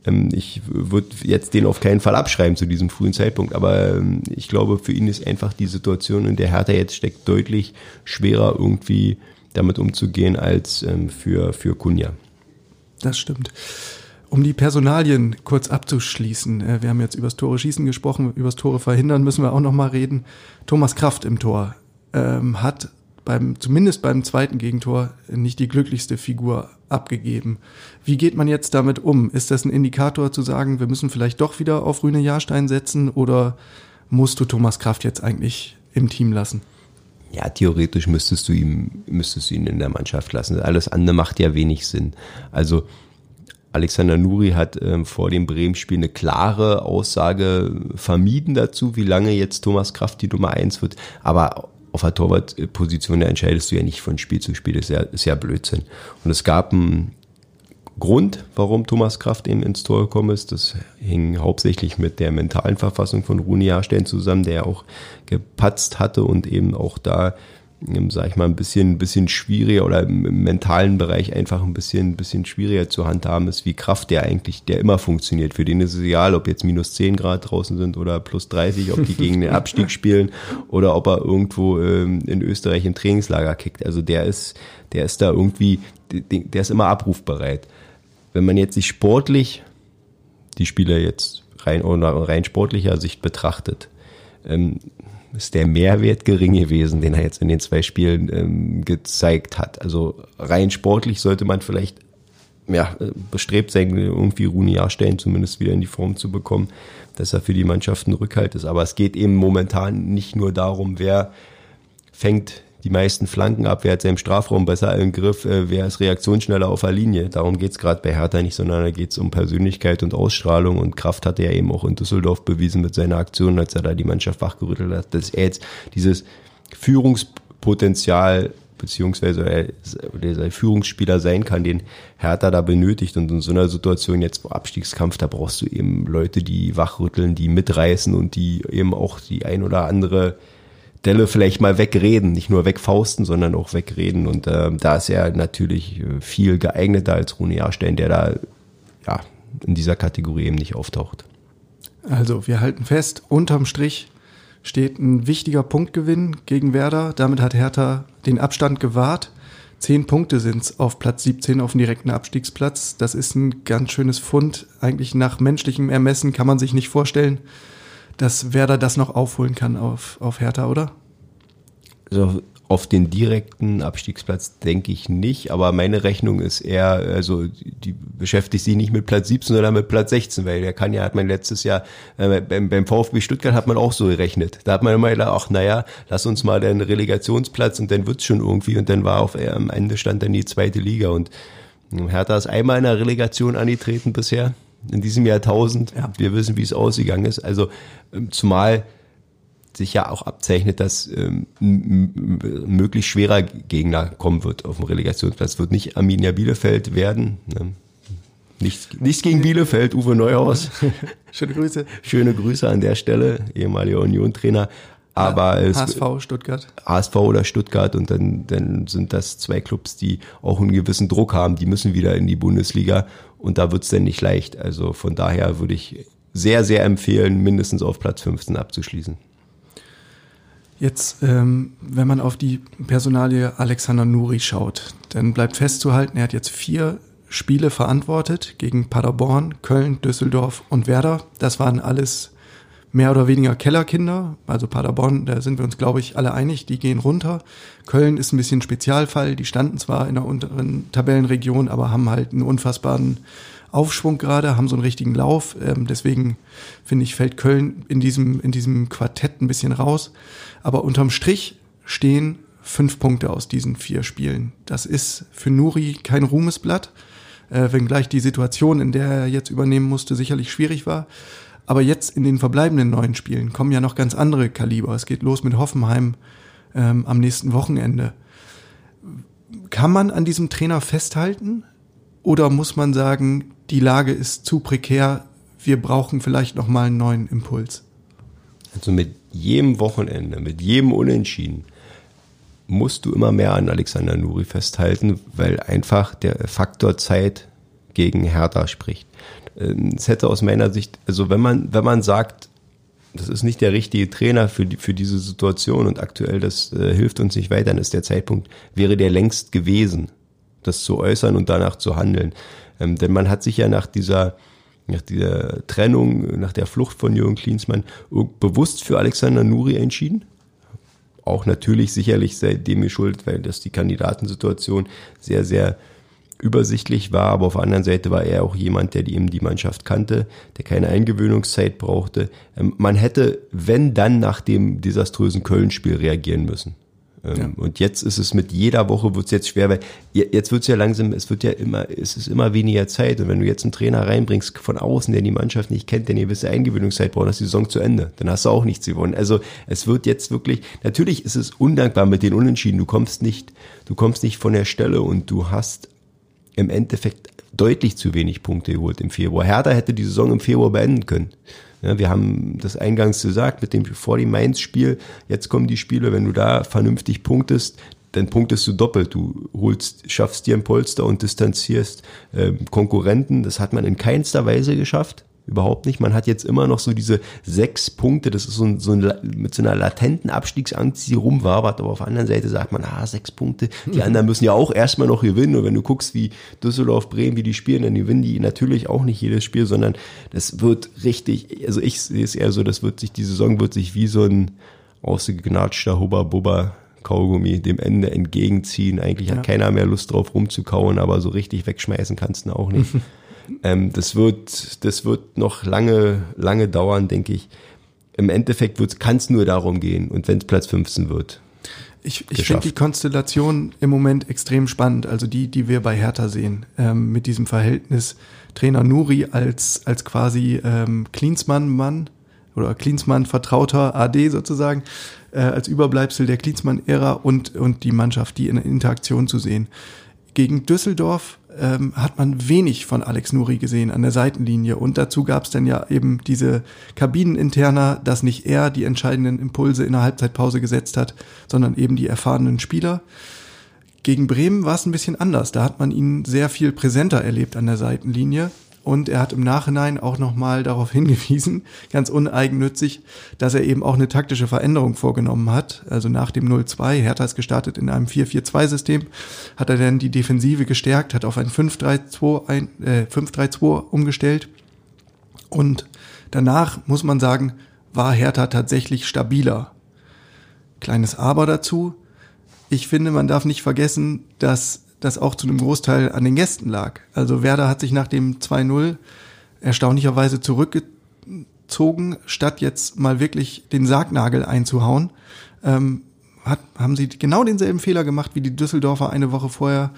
Ähm, ich würde jetzt den auf keinen Fall abschreiben zu diesem frühen Zeitpunkt, aber ähm, ich glaube, für ihn ist einfach die Situation, in der Hertha jetzt steckt, deutlich schwerer irgendwie damit umzugehen als ähm, für, für Kunja. Das stimmt. Um die Personalien kurz abzuschließen, äh, wir haben jetzt übers Tore schießen gesprochen, übers Tore verhindern müssen wir auch noch mal reden. Thomas Kraft im Tor ähm, hat beim zumindest beim zweiten Gegentor nicht die glücklichste Figur abgegeben. Wie geht man jetzt damit um? Ist das ein Indikator zu sagen, wir müssen vielleicht doch wieder auf Rüne Jahrstein setzen oder musst du Thomas Kraft jetzt eigentlich im Team lassen? Ja, theoretisch müsstest du ihm, müsstest du ihn in der Mannschaft lassen. Alles andere macht ja wenig Sinn. Also Alexander Nuri hat ähm, vor dem Bremen-Spiel eine klare Aussage vermieden dazu, wie lange jetzt Thomas Kraft die Nummer eins wird. Aber auf der Torwartposition entscheidest du ja nicht von Spiel zu Spiel. Das ist ja, ist ja Blödsinn. Und es gab einen Grund, warum Thomas Kraft eben ins Tor gekommen ist. Das hing hauptsächlich mit der mentalen Verfassung von Rune Jahrstein zusammen, der auch gepatzt hatte und eben auch da sag ich mal, ein bisschen, ein bisschen schwieriger oder im, im, mentalen Bereich einfach ein bisschen, ein bisschen schwieriger zu handhaben ist, wie Kraft der eigentlich, der immer funktioniert. Für den ist es egal, ob jetzt minus 10 Grad draußen sind oder plus 30, ob die gegen den [laughs] Abstieg spielen oder ob er irgendwo ähm, in Österreich im Trainingslager kickt. Also der ist, der ist da irgendwie, der ist immer abrufbereit. Wenn man jetzt sich sportlich die Spieler jetzt rein oder rein sportlicher Sicht betrachtet, ähm, ist der Mehrwert gering gewesen, den er jetzt in den zwei Spielen ähm, gezeigt hat. Also rein sportlich sollte man vielleicht ja, bestrebt sein, irgendwie Runi Jahrstellen zumindest wieder in die Form zu bekommen, dass er für die Mannschaft ein Rückhalt ist. Aber es geht eben momentan nicht nur darum, wer fängt die meisten Flanken ab, wer hat seinen Strafraum besser im Griff, äh, wer ist reaktionsschneller auf der Linie. Darum geht's gerade bei Hertha nicht, sondern da geht's um Persönlichkeit und Ausstrahlung und Kraft hat er eben auch in Düsseldorf bewiesen mit seiner Aktion, als er da die Mannschaft wachgerüttelt hat, dass er jetzt dieses Führungspotenzial beziehungsweise dieser Führungsspieler sein kann, den Hertha da benötigt. Und in so einer Situation jetzt Abstiegskampf, da brauchst du eben Leute, die wachrütteln, die mitreißen und die eben auch die ein oder andere Stelle vielleicht mal wegreden, nicht nur wegfausten, sondern auch wegreden. Und äh, da ist er natürlich äh, viel geeigneter als Rune Jahrstein, der da ja in dieser Kategorie eben nicht auftaucht. Also wir halten fest, unterm Strich steht ein wichtiger Punktgewinn gegen Werder. Damit hat Hertha den Abstand gewahrt. Zehn Punkte sind's auf Platz 17 auf dem direkten Abstiegsplatz. Das ist ein ganz schönes Fund. Eigentlich nach menschlichem Ermessen kann man sich nicht vorstellen, dass Werder das noch aufholen kann auf, auf Hertha, oder? Also auf den direkten Abstiegsplatz denke ich nicht, aber meine Rechnung ist eher, also die beschäftigt sich nicht mit Platz 17, sondern mit Platz 16, weil der kann ja, hat man letztes Jahr äh, beim, beim VfB Stuttgart hat man auch so gerechnet. Da hat man immer gedacht, ach naja, lass uns mal den Relegationsplatz und dann wird's schon irgendwie und dann war auf äh, am Ende stand dann die zweite Liga und Hertha ist einmal in der Relegation angetreten bisher in diesem Jahrtausend. Ja. Wir wissen, wie es ausgegangen ist. Also ähm, zumal sich ja auch abzeichnet, dass ähm, möglichst schwerer Gegner kommen wird auf dem Relegationsplatz. Wird nicht Arminia Bielefeld werden. Ne? Nichts, nichts gegen Bielefeld, Uwe Neuhaus. [laughs] Schöne Grüße. Schöne Grüße an der Stelle, ehemaliger Union-Trainer. Aber HSV, Stuttgart. HSV oder Stuttgart und dann, dann sind das zwei Clubs, die auch einen gewissen Druck haben. Die müssen wieder in die Bundesliga und da wird's dann nicht leicht. Also von daher würde ich sehr, sehr empfehlen, mindestens auf Platz 15 abzuschließen. Jetzt, ähm, wenn man auf die Personalie Alexander Nuri schaut, dann bleibt festzuhalten, er hat jetzt vier Spiele verantwortet gegen Paderborn, Köln, Düsseldorf und Werder. Das waren alles mehr oder weniger Kellerkinder. Also Paderborn, da sind wir uns, glaube ich, alle einig, die gehen runter. Köln ist ein bisschen Spezialfall. Die standen zwar in der unteren Tabellenregion, aber haben halt einen unfassbaren Aufschwung gerade, haben so einen richtigen Lauf. Ähm, deswegen finde ich, fällt Köln in diesem, in diesem Quartett ein bisschen raus. Aber unterm Strich stehen fünf Punkte aus diesen vier Spielen. Das ist für Nuri kein Ruhmesblatt, äh, wenngleich die Situation, in der er jetzt übernehmen musste, sicherlich schwierig war. Aber jetzt in den verbleibenden neun Spielen kommen ja noch ganz andere Kaliber. Es geht los mit Hoffenheim ähm, am nächsten Wochenende. Kann man an diesem Trainer festhalten? Oder muss man sagen, die Lage ist zu prekär, wir brauchen vielleicht noch mal einen neuen Impuls? Also mit jedem Wochenende, mit jedem Unentschieden musst du immer mehr an Alexander Nuri festhalten, weil einfach der Faktor Zeit gegen Hertha spricht. Ähm, es hätte aus meiner Sicht, also wenn man, wenn man sagt, das ist nicht der richtige Trainer für, die, für diese Situation und aktuell das äh, hilft uns nicht weiter, dann ist der Zeitpunkt, wäre der längst gewesen, das zu äußern und danach zu handeln. Ähm, denn man hat sich ja nach dieser, nach dieser Trennung, nach der Flucht von Jürgen Klinsmann bewusst für Alexander Nuri entschieden. Auch natürlich sicherlich seitdem geschuldet, weil das die Kandidatensituation sehr, sehr übersichtlich war, aber auf der anderen Seite war er auch jemand, der eben die Mannschaft kannte, der keine Eingewöhnungszeit brauchte. Ähm, man hätte, wenn dann nach dem desaströsen Köln-Spiel reagieren müssen. Ähm, ja. Und jetzt ist es mit jeder Woche wird es jetzt schwer, weil jetzt wird es ja langsam, es wird ja immer, es ist immer weniger Zeit. Und wenn du jetzt einen Trainer reinbringst von außen, der die Mannschaft nicht kennt, der eine gewisse Eingewöhnungszeit braucht, dann ist die Saison zu Ende. Dann hast du auch nichts gewonnen. Also es wird jetzt wirklich, natürlich ist es undankbar mit den Unentschieden. Du kommst nicht, du kommst nicht von der Stelle und du hast im Endeffekt deutlich zu wenig Punkte geholt im Februar. Hertha hätte die Saison im Februar beenden können. Ja, wir haben das eingangs gesagt mit dem vor dem Mainz-Spiel. Jetzt kommen die Spiele, wenn du da vernünftig punktest, dann punktest du doppelt. Du holst, schaffst dir ein Polster und distanzierst äh, Konkurrenten. Das hat man in keinster Weise geschafft. Überhaupt nicht. Man hat jetzt immer noch so diese sechs Punkte, das ist so, ein, so ein, mit so einer latenten Abstiegsangst, die rumwabert, aber auf der anderen Seite sagt man, ah, sechs Punkte, die mhm. anderen müssen ja auch erstmal noch gewinnen. Und wenn du guckst, wie Düsseldorf, Bremen, wie die spielen, dann gewinnen die natürlich auch nicht jedes Spiel, sondern das wird richtig, also ich sehe es eher so, das wird sich, die Saison wird sich wie so ein ausgegnatschter Hubba-Bubba Kaugummi dem Ende entgegenziehen. Eigentlich ja. hat keiner mehr Lust drauf rumzukauen, aber so richtig wegschmeißen kannst du auch nicht. [laughs] Ähm, das wird, das wird noch lange, lange dauern, denke ich. Im Endeffekt kann es nur darum gehen und wenn es Platz 15 wird. Ich, ich finde die Konstellation im Moment extrem spannend, also die, die wir bei Hertha sehen, ähm, mit diesem Verhältnis Trainer Nuri als, als quasi ähm, Klinsmann-Mann oder Klinsmann-Vertrauter AD sozusagen, äh, als Überbleibsel der Klinsmann-Ära und, und die Mannschaft, die in Interaktion zu sehen. Gegen Düsseldorf ähm, hat man wenig von Alex Nuri gesehen an der Seitenlinie. Und dazu gab es dann ja eben diese Kabineninterner, dass nicht er die entscheidenden Impulse in der Halbzeitpause gesetzt hat, sondern eben die erfahrenen Spieler. Gegen Bremen war es ein bisschen anders. Da hat man ihn sehr viel präsenter erlebt an der Seitenlinie. Und er hat im Nachhinein auch nochmal darauf [laughs] hingewiesen, ganz uneigennützig, dass er eben auch eine taktische Veränderung vorgenommen hat. Also nach dem 0-2, Hertha ist gestartet in einem 4-4-2-System, hat er dann die Defensive gestärkt, hat auf ein 5-3-2 äh, 5-3-2 umgestellt. Und danach, muss man sagen, war Hertha tatsächlich stabiler. Kleines Aber dazu. Ich finde, man darf nicht vergessen, dass das auch zu einem Großteil an den Gästen lag. Also Werder hat sich nach dem 2-0 erstaunlicherweise zurückgezogen, statt jetzt mal wirklich den Sargnagel einzuhauen. Ähm, hat, haben sie genau denselben Fehler gemacht wie die Düsseldorfer eine Woche vorher.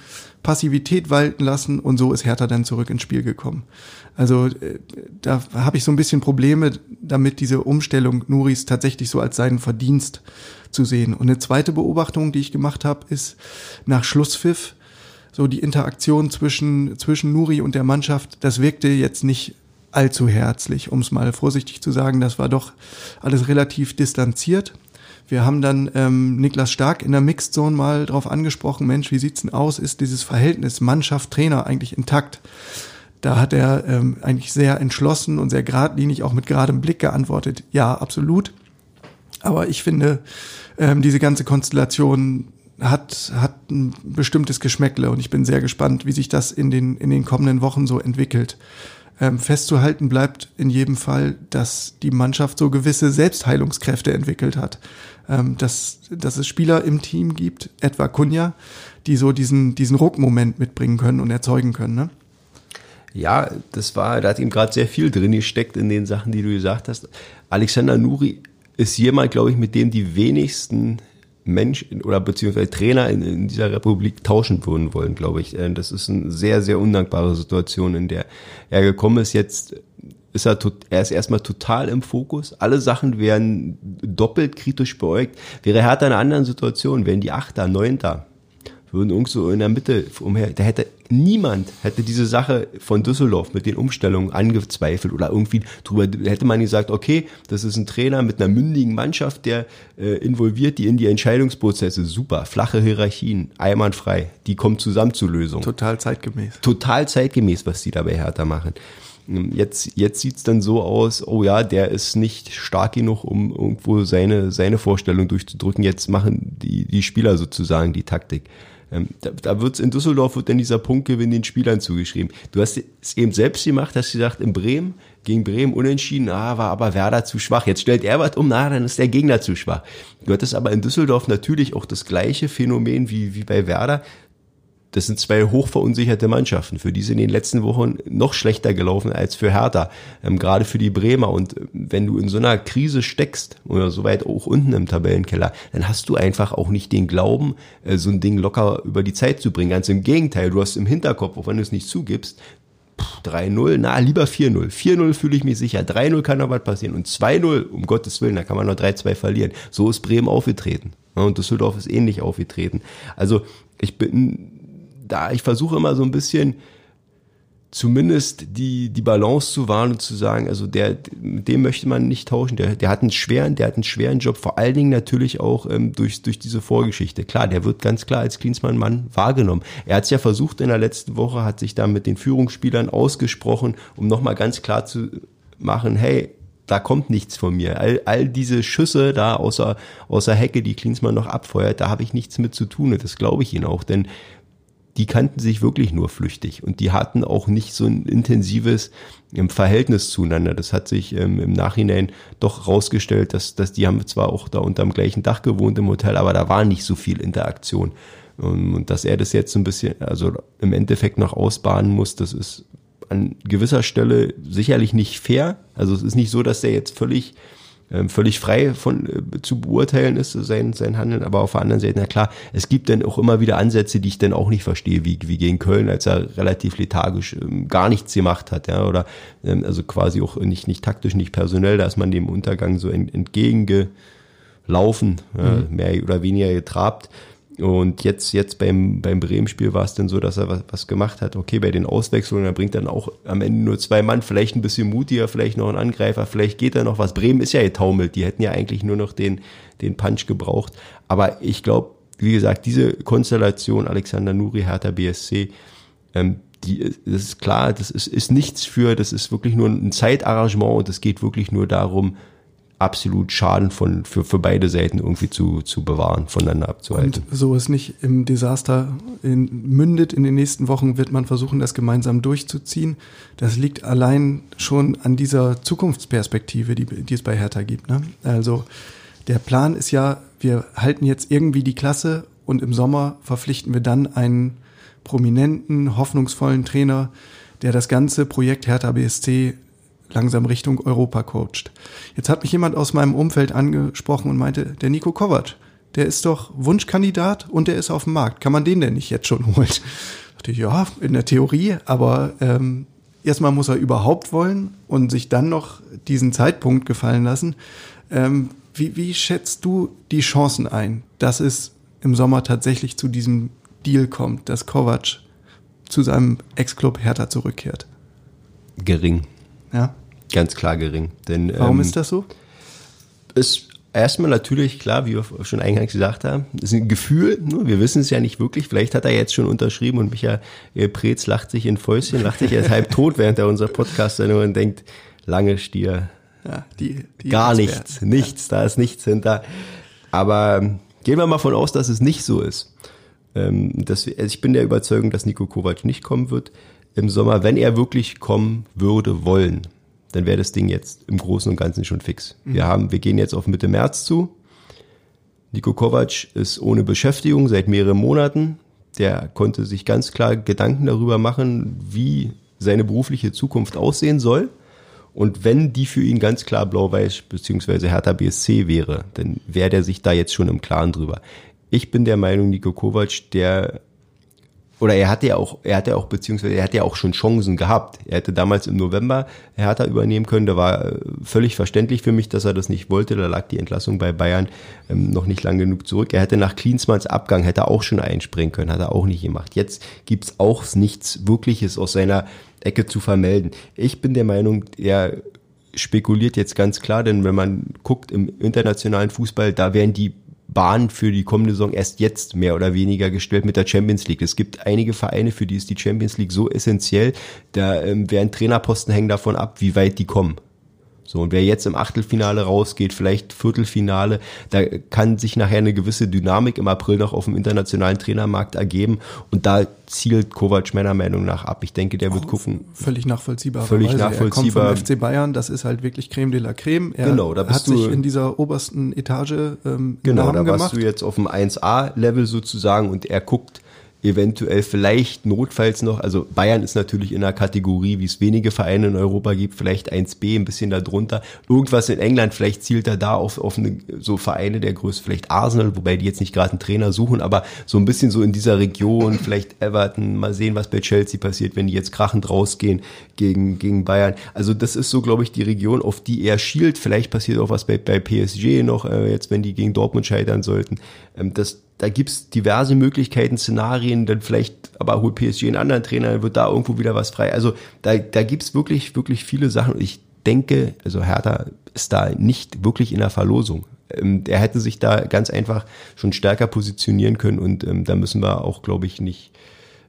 Passivität walten lassen und so ist Hertha dann zurück ins Spiel gekommen. Also äh, da habe ich so ein bisschen Probleme damit, diese Umstellung Nuris tatsächlich so als seinen Verdienst zu sehen. Und eine zweite Beobachtung, die ich gemacht habe, ist nach Schlusspfiff so die Interaktion zwischen, zwischen Nuri und der Mannschaft, das wirkte jetzt nicht allzu herzlich, um es mal vorsichtig zu sagen. Das war doch alles relativ distanziert. Wir haben dann ähm, Niklas Stark in der Mixed Zone mal drauf angesprochen, Mensch, wie sieht's denn aus? Ist dieses Verhältnis Mannschaft-Trainer eigentlich intakt? Da hat er ähm, eigentlich sehr entschlossen und sehr geradlinig, auch mit geradem Blick geantwortet, ja, absolut. Aber ich finde, ähm, diese ganze Konstellation hat, hat ein bestimmtes Geschmäckle und ich bin sehr gespannt, wie sich das in den, in den kommenden Wochen so entwickelt. Ähm, festzuhalten bleibt in jedem Fall, dass die Mannschaft so gewisse Selbstheilungskräfte entwickelt hat. Ähm, dass, dass es Spieler im Team gibt, etwa Kunja, die so diesen, diesen Ruckmoment mitbringen können und erzeugen können. Ne? Ja, das war, da hat ihm gerade sehr viel drin gesteckt in den Sachen, die du gesagt hast. Alexander Nuri ist jemand, glaube ich, mit dem die wenigsten Mensch oder beziehungsweise Trainer in, in dieser Republik tauschen würden wollen, glaube ich. Äh, das ist eine sehr, sehr undankbare Situation, in der er gekommen ist. Jetzt ist er, er ist erstmal total im Fokus. Alle Sachen werden doppelt kritisch beäugt. Wäre Hertha in einer anderen Situation, wären die Achter, Neunter, würden irgendwo in der Mitte umher, da hätte niemand hätte diese Sache von Düsseldorf mit den Umstellungen angezweifelt oder irgendwie drüber, hätte man gesagt, okay, das ist ein Trainer mit einer mündigen Mannschaft, der äh, involviert die in die Entscheidungsprozesse, super, flache Hierarchien, einwandfrei, die kommen zusammen zur Lösung. Total zeitgemäß. Total zeitgemäß, was die da bei Hertha machen. Jetzt, jetzt sieht's dann so aus, oh ja, der ist nicht stark genug, um irgendwo seine, seine Vorstellung durchzudrücken. Jetzt machen die, die Spieler sozusagen die Taktik. Ähm, da, da wird's in Düsseldorf wird dann dieser Punktgewinn den Spielern zugeschrieben. Du hast es eben selbst gemacht, hast gesagt, in Bremen, gegen Bremen unentschieden, ah, war aber Werder zu schwach. Jetzt stellt er was um, na, dann ist der Gegner zu schwach. Du hattest aber in Düsseldorf natürlich auch das gleiche Phänomen wie, wie bei Werder das sind zwei hochverunsicherte Mannschaften. Für die sind in den letzten Wochen noch schlechter gelaufen als für Hertha, ähm, gerade für die Bremer. Und äh, wenn du in so einer Krise steckst oder so weit auch unten im Tabellenkeller, dann hast du einfach auch nicht den Glauben, äh, so ein Ding locker über die Zeit zu bringen. Ganz im Gegenteil, du hast im Hinterkopf, auch wenn du es nicht zugibst, 3-0, na, lieber 4-0. 4-0 fühle ich mich sicher. 3-0 kann noch was passieren. Und 2-0, um Gottes Willen, da kann man noch 3-2 verlieren. So ist Bremen aufgetreten. Und Düsseldorf ist ähnlich aufgetreten. Also, ich bin da, ich versuche immer so ein bisschen zumindest die, die Balance zu wahren und zu sagen, also der, mit dem möchte man nicht tauschen. Der, der hat einen schweren, der hat einen schweren Job, vor allen Dingen natürlich auch ähm, durch, durch diese Vorgeschichte. Klar, der wird ganz klar als Klinsmann-Mann wahrgenommen. Er hat es ja versucht in der letzten Woche, hat sich da mit den Führungsspielern ausgesprochen, um nochmal ganz klar zu machen, hey, da kommt nichts von mir. All, all diese Schüsse da außer, außer Hecke, die Klinsmann noch abfeuert, da habe ich nichts mit zu tun. Und das glaube ich Ihnen auch. Denn die kannten sich wirklich nur flüchtig und die hatten auch nicht so ein intensives ähm, Verhältnis zueinander. Das hat sich ähm, im Nachhinein doch rausgestellt, dass, dass die haben zwar auch da unterm gleichen Dach gewohnt im Hotel, aber da war nicht so viel Interaktion. Und, und dass er das jetzt so ein bisschen, also im Endeffekt noch ausbaden muss, das ist an gewisser Stelle sicherlich nicht fair. Also es ist nicht so, dass der jetzt völlig ähm, völlig frei von äh, zu beurteilen ist, sein, sein Handeln. Aber auf der anderen Seite, na klar, es gibt dann auch immer wieder Ansätze, die ich dann auch nicht verstehe, wie, wie gegen Köln, als er relativ lethargisch ähm, gar nichts gemacht hat, ja, oder ähm, also quasi auch nicht, nicht taktisch, nicht personell, da ist man dem Untergang so entgegengelaufen, mhm. äh, mehr oder weniger getrabt. Und jetzt, jetzt beim, beim Bremen-Spiel war es dann so, dass er was, was gemacht hat. Okay, bei den Auswechslungen, er bringt dann auch am Ende nur zwei Mann, vielleicht ein bisschen mutiger, vielleicht noch ein Angreifer, vielleicht geht da noch was. Bremen ist ja getaumelt, die hätten ja eigentlich nur noch den, den Punch gebraucht. Aber ich glaube, wie gesagt, diese Konstellation Alexander Nuri, Hertha BSC, ähm, die, das ist klar, das ist, ist nichts für, das ist wirklich nur ein Zeitarrangement und es geht wirklich nur darum, absolut Schaden von, für, für beide Seiten irgendwie zu, zu bewahren, voneinander abzuhalten. Und so es nicht im Desaster in, mündet in den nächsten Wochen, wird man versuchen, das gemeinsam durchzuziehen. Das liegt allein schon an dieser Zukunftsperspektive, die, die es bei Hertha gibt. Ne? Also der Plan ist ja, wir halten jetzt irgendwie die Klasse und im Sommer verpflichten wir dann einen prominenten, hoffnungsvollen Trainer, der das ganze Projekt Hertha BSC langsam Richtung Europa coacht. Jetzt hat mich jemand aus meinem Umfeld angesprochen und meinte, der Nico Kovac, der ist doch Wunschkandidat und der ist auf dem Markt. Kann man den denn nicht jetzt schon holen? Da dachte ich, ja, in der Theorie, aber ähm, erstmal muss er überhaupt wollen und sich dann noch diesen Zeitpunkt gefallen lassen. Ähm, wie, wie schätzt du die Chancen ein, dass es im Sommer tatsächlich zu diesem Deal kommt, dass Kovac zu seinem Ex-Club Hertha zurückkehrt? Gering. Ja. Ganz klar gering. Denn, Warum ähm, ist das so? Ist erstmal natürlich klar, wie wir schon eingangs gesagt haben, ist ein Gefühl. Ne? Wir wissen es ja nicht wirklich. Vielleicht hat er jetzt schon unterschrieben und Michael Preetz lacht sich in Fäustchen, lacht sich jetzt halb tot, während er unser Podcast sendung und denkt, lange Stier, Ja, die, die Gar nichts, nichts, da ist nichts hinter. Aber ähm, gehen wir mal von aus, dass es nicht so ist. Ähm, dass, also ich bin der Überzeugung, dass Nico Kovac nicht kommen wird im Sommer. Wenn er wirklich kommen würde wollen, dann wäre das Ding jetzt im Großen und Ganzen schon fix. Mhm. Wir haben, wir gehen jetzt auf Mitte März zu. Nico Kovac ist ohne Beschäftigung seit mehreren Monaten. Der konnte sich ganz klar Gedanken darüber machen, wie seine berufliche Zukunft aussehen soll. Und wenn die für ihn ganz klar Blau-Weiß bzw. Hertha BSC wäre, dann wäre der sich da jetzt schon im Klaren drüber. Ich bin der Meinung, Nico Kovac, der oder er hatte ja auch, er hatte auch, beziehungsweise er hatte ja auch schon Chancen gehabt. Er hätte damals im November Hertha übernehmen können. Da war äh, völlig verständlich für mich, dass er das nicht wollte. Da lag die Entlassung bei Bayern ähm, noch nicht lang genug zurück. Er hätte nach Klinsmanns Abgang, hätte auch schon einspringen können, hat er auch nicht gemacht. Jetzt gibt's auch nichts Wirkliches aus seiner Ecke zu vermelden. Ich bin der Meinung, er spekuliert jetzt ganz klar, denn wenn man guckt im internationalen Fußball, da werden die Bahn für die kommende Saison erst jetzt mehr oder weniger gestellt mit der Champions League. Es gibt einige Vereine, für die ist die Champions League so essentiell, da ähm, werden Trainerposten hängen davon ab, wie weit die kommen. So, und wer jetzt im Achtelfinale rausgeht, vielleicht Viertelfinale, da kann sich nachher eine gewisse Dynamik im April noch auf dem internationalen Trainermarkt ergeben. Und da zielt Kovac meiner Meinung nach ab. Ich denke, der wird gucken. Völlig nachvollziehbar. Völlig nachvollziehbar. Er kommt vom FC Bayern, das ist halt wirklich Creme de la Creme. Er genau, da bist hat du, sich in dieser obersten Etage ähm, Genau, Namen da warst gemacht. du jetzt auf dem 1A-Level sozusagen und er guckt eventuell vielleicht notfalls noch, also Bayern ist natürlich in einer Kategorie, wie es wenige Vereine in Europa gibt, vielleicht 1b, ein bisschen darunter. Irgendwas in England, vielleicht zielt er da auf, auf eine, so Vereine der Größe, vielleicht Arsenal, wobei die jetzt nicht gerade einen Trainer suchen, aber so ein bisschen so in dieser Region, vielleicht Everton, mal sehen, was bei Chelsea passiert, wenn die jetzt krachend rausgehen gegen, gegen Bayern. Also das ist so, glaube ich, die Region, auf die er schielt. Vielleicht passiert auch was bei, bei PSG noch, äh, jetzt wenn die gegen Dortmund scheitern sollten. Ähm, das, da gibt's diverse Möglichkeiten, Szenarien, dann vielleicht, aber holt PSG einen anderen Trainer, dann wird da irgendwo wieder was frei. Also da, da gibt's wirklich, wirklich viele Sachen. ich denke, also Hertha ist da nicht wirklich in der Verlosung. Ähm, er hätte sich da ganz einfach schon stärker positionieren können und ähm, da müssen wir auch, glaube ich, nicht,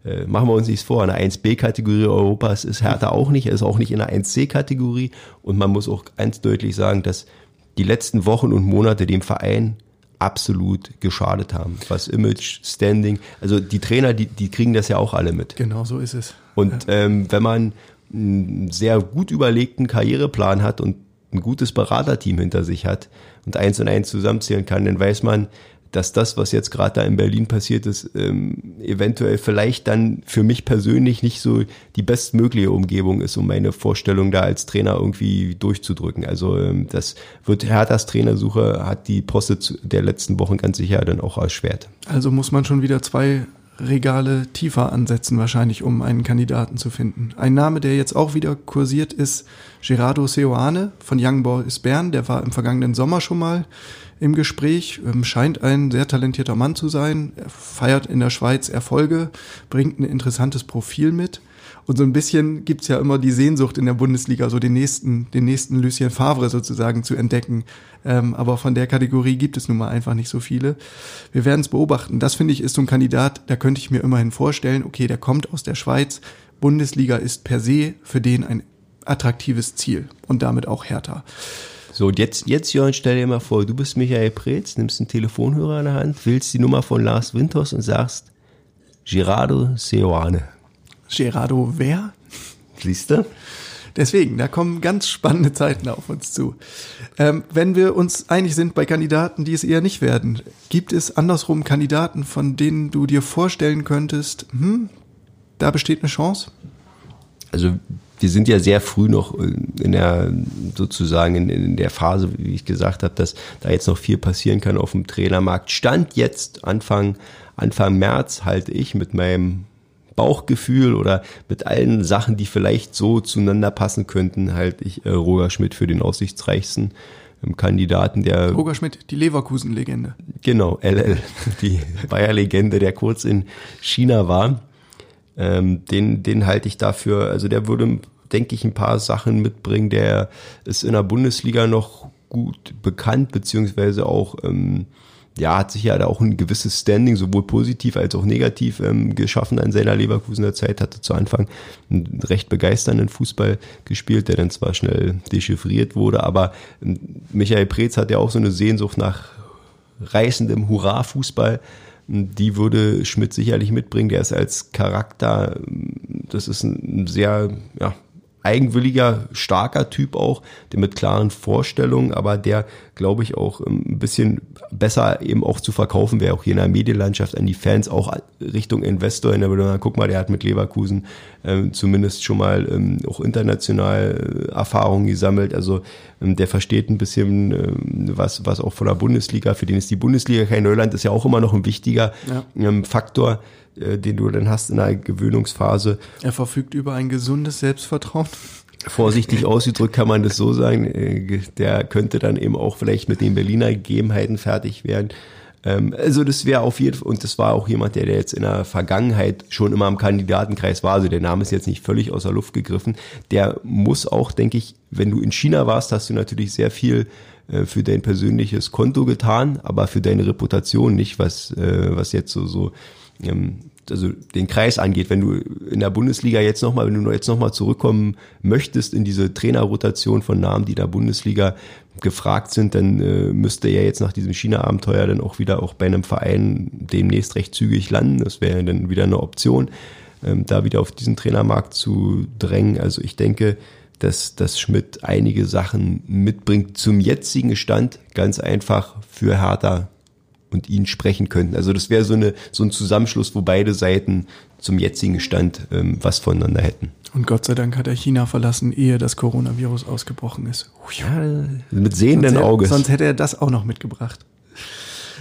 äh, machen wir uns nichts vor, eine 1B-Kategorie Europas ist Hertha auch nicht, er ist auch nicht in einer 1C-Kategorie und man muss auch ganz deutlich sagen, dass die letzten Wochen und Monate dem Verein absolut geschadet haben. Was Image, Standing, also die Trainer, die, die kriegen das ja auch alle mit. Genau, so ist es. Und ja. ähm, wenn man einen sehr gut überlegten Karriereplan hat und ein gutes Beraterteam hinter sich hat und eins und eins zusammenzählen kann, dann weiß man, dass das, was jetzt gerade da in Berlin passiert ist, ähm, eventuell vielleicht dann für mich persönlich nicht so die bestmögliche Umgebung ist, um meine Vorstellung da als Trainer irgendwie durchzudrücken. Also ähm, das wird Herthas Trainersuche hat die Poste der letzten Wochen ganz sicher dann auch erschwert. Also muss man schon wieder zwei Regale tiefer ansetzen, wahrscheinlich, um einen Kandidaten zu finden. Ein Name, der jetzt auch wieder kursiert, ist Gerardo Seoane von Young Boys Bern. Der war im vergangenen Sommer schon mal im Gespräch, ähm, scheint ein sehr talentierter Mann zu sein, er feiert in der Schweiz Erfolge, bringt ein interessantes Profil mit. Und so ein bisschen gibt's ja immer die Sehnsucht in der Bundesliga, so den nächsten, den nächsten Lucien Favre sozusagen zu entdecken. Ähm, aber von der Kategorie gibt es nun mal einfach nicht so viele. Wir werden es beobachten. Das finde ich ist so ein Kandidat, da könnte ich mir immerhin vorstellen, okay, der kommt aus der Schweiz. Bundesliga ist per se für den ein attraktives Ziel und damit auch härter. So, und jetzt, jetzt, Jörn, stell dir mal vor, du bist Michael Preetz, nimmst einen Telefonhörer in der Hand, willst die Nummer von Lars Winters und sagst, Gerardo Seoane. Gerardo wer? Siehst du? Deswegen, da kommen ganz spannende Zeiten auf uns zu. Ähm, wenn wir uns einig sind bei Kandidaten, die es eher nicht werden, gibt es andersrum Kandidaten, von denen du dir vorstellen könntest, hm, da besteht eine Chance? Also wir sind ja sehr früh noch in der sozusagen in, in der Phase, wie ich gesagt habe, dass da jetzt noch viel passieren kann auf dem Trainermarkt. Stand jetzt Anfang Anfang März halte ich mit meinem Bauchgefühl oder mit allen Sachen, die vielleicht so zueinander passen könnten, halte ich äh, Roger Schmidt für den aussichtsreichsten ähm, Kandidaten, der Roger Schmidt, die Leverkusen-Legende. Genau, LL, die Bayer-Legende, der kurz in China war. Ähm, den, den halte ich dafür, also der würde denke ich, ein paar Sachen mitbringen. Der ist in der Bundesliga noch gut bekannt, beziehungsweise auch ähm, ja, hat sich ja da auch ein gewisses Standing, sowohl positiv als auch negativ ähm, geschaffen an seiner Leverkusener Zeit, hatte zu Anfang einen recht begeisternden Fußball gespielt, der dann zwar schnell dechiffriert wurde, aber ähm, Michael Preetz hat ja auch so eine Sehnsucht nach reißendem Hurra-Fußball. Die würde Schmidt sicherlich mitbringen. Der ist als Charakter, das ist ein sehr ja, eigenwilliger, starker Typ auch, der mit klaren Vorstellungen, aber der, glaube ich, auch ähm, ein bisschen besser eben auch zu verkaufen wäre, auch hier in der Medienlandschaft an die Fans, auch Richtung Investor. Da würde man, guck mal, der hat mit Leverkusen ähm, zumindest schon mal ähm, auch international äh, Erfahrungen gesammelt. Also ähm, der versteht ein bisschen ähm, was, was auch von der Bundesliga, für den ist die Bundesliga kein Neuland, ist ja auch immer noch ein wichtiger ja. Ähm, Faktor äh, den du dann hast in einer Gewöhnungsphase. Er verfügt über ein gesundes Selbstvertrauen. Vorsichtig [laughs] ausgedrückt kann man das so sagen. Äh, der könnte dann eben auch vielleicht mit den Berliner Gegebenheiten fertig werden. Ähm, also das wäre auf jeden Fall, und das war auch jemand, der, der jetzt in der Vergangenheit schon immer im Kandidatenkreis war, also der Name ist jetzt nicht völlig aus der Luft gegriffen, der muss auch, denke ich, wenn du in China warst, hast du natürlich sehr viel äh, für dein persönliches Konto getan, aber für deine Reputation nicht, was, was jetzt so, so also den Kreis angeht, wenn du in der Bundesliga jetzt nochmal, wenn du jetzt nochmal zurückkommen möchtest in diese Trainerrotation von Namen, die in der Bundesliga gefragt sind, dann äh, müsste er jetzt nach diesem China-Abenteuer dann auch wieder auch bei einem Verein demnächst recht zügig landen. Das wäre dann wieder eine Option, ähm, da wieder auf diesen Trainermarkt zu drängen. Also ich denke, dass, dass Schmidt einige Sachen mitbringt zum jetzigen Stand, ganz einfach für Hertha und ihn sprechen könnten. Also das wäre so, eine, so ein Zusammenschluss, wo beide Seiten zum jetzigen Stand ähm, was voneinander hätten. Und Gott sei Dank hat er China verlassen, ehe das Coronavirus ausgebrochen ist. Ja, mit sehenden Auges. Sonst hätte er das auch noch mitgebracht.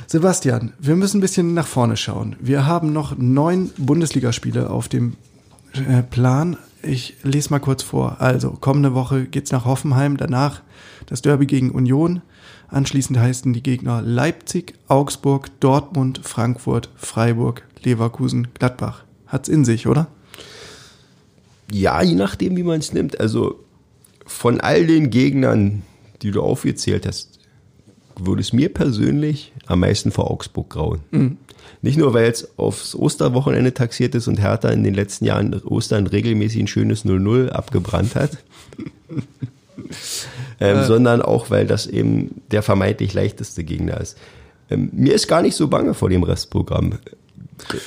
Sebastian, wir müssen ein bisschen nach vorne schauen. Wir haben noch neun Bundesligaspiele auf dem äh, Plan. Ich lese mal kurz vor. Also, kommende Woche geht's nach Hoffenheim, danach das Derby gegen Union, Anschließend heißen die Gegner Leipzig, Augsburg, Dortmund, Frankfurt, Freiburg, Leverkusen, Gladbach. Hat's in sich, oder? Ja, je nachdem, wie man es nimmt. Also von all den Gegnern, die du aufgezählt hast, würde es mir persönlich am meisten vor Augsburg grauen. Mhm. Nicht nur, weil es aufs Osterwochenende taxiert ist und Hertha in den letzten Jahren Ostern regelmäßig ein schönes 0-0 abgebrannt hat. [laughs] ähm, äh. sondern auch, weil das eben der vermeintlich leichteste Gegner ist. Ähm, mir ist gar nicht so bange vor dem Restprogramm.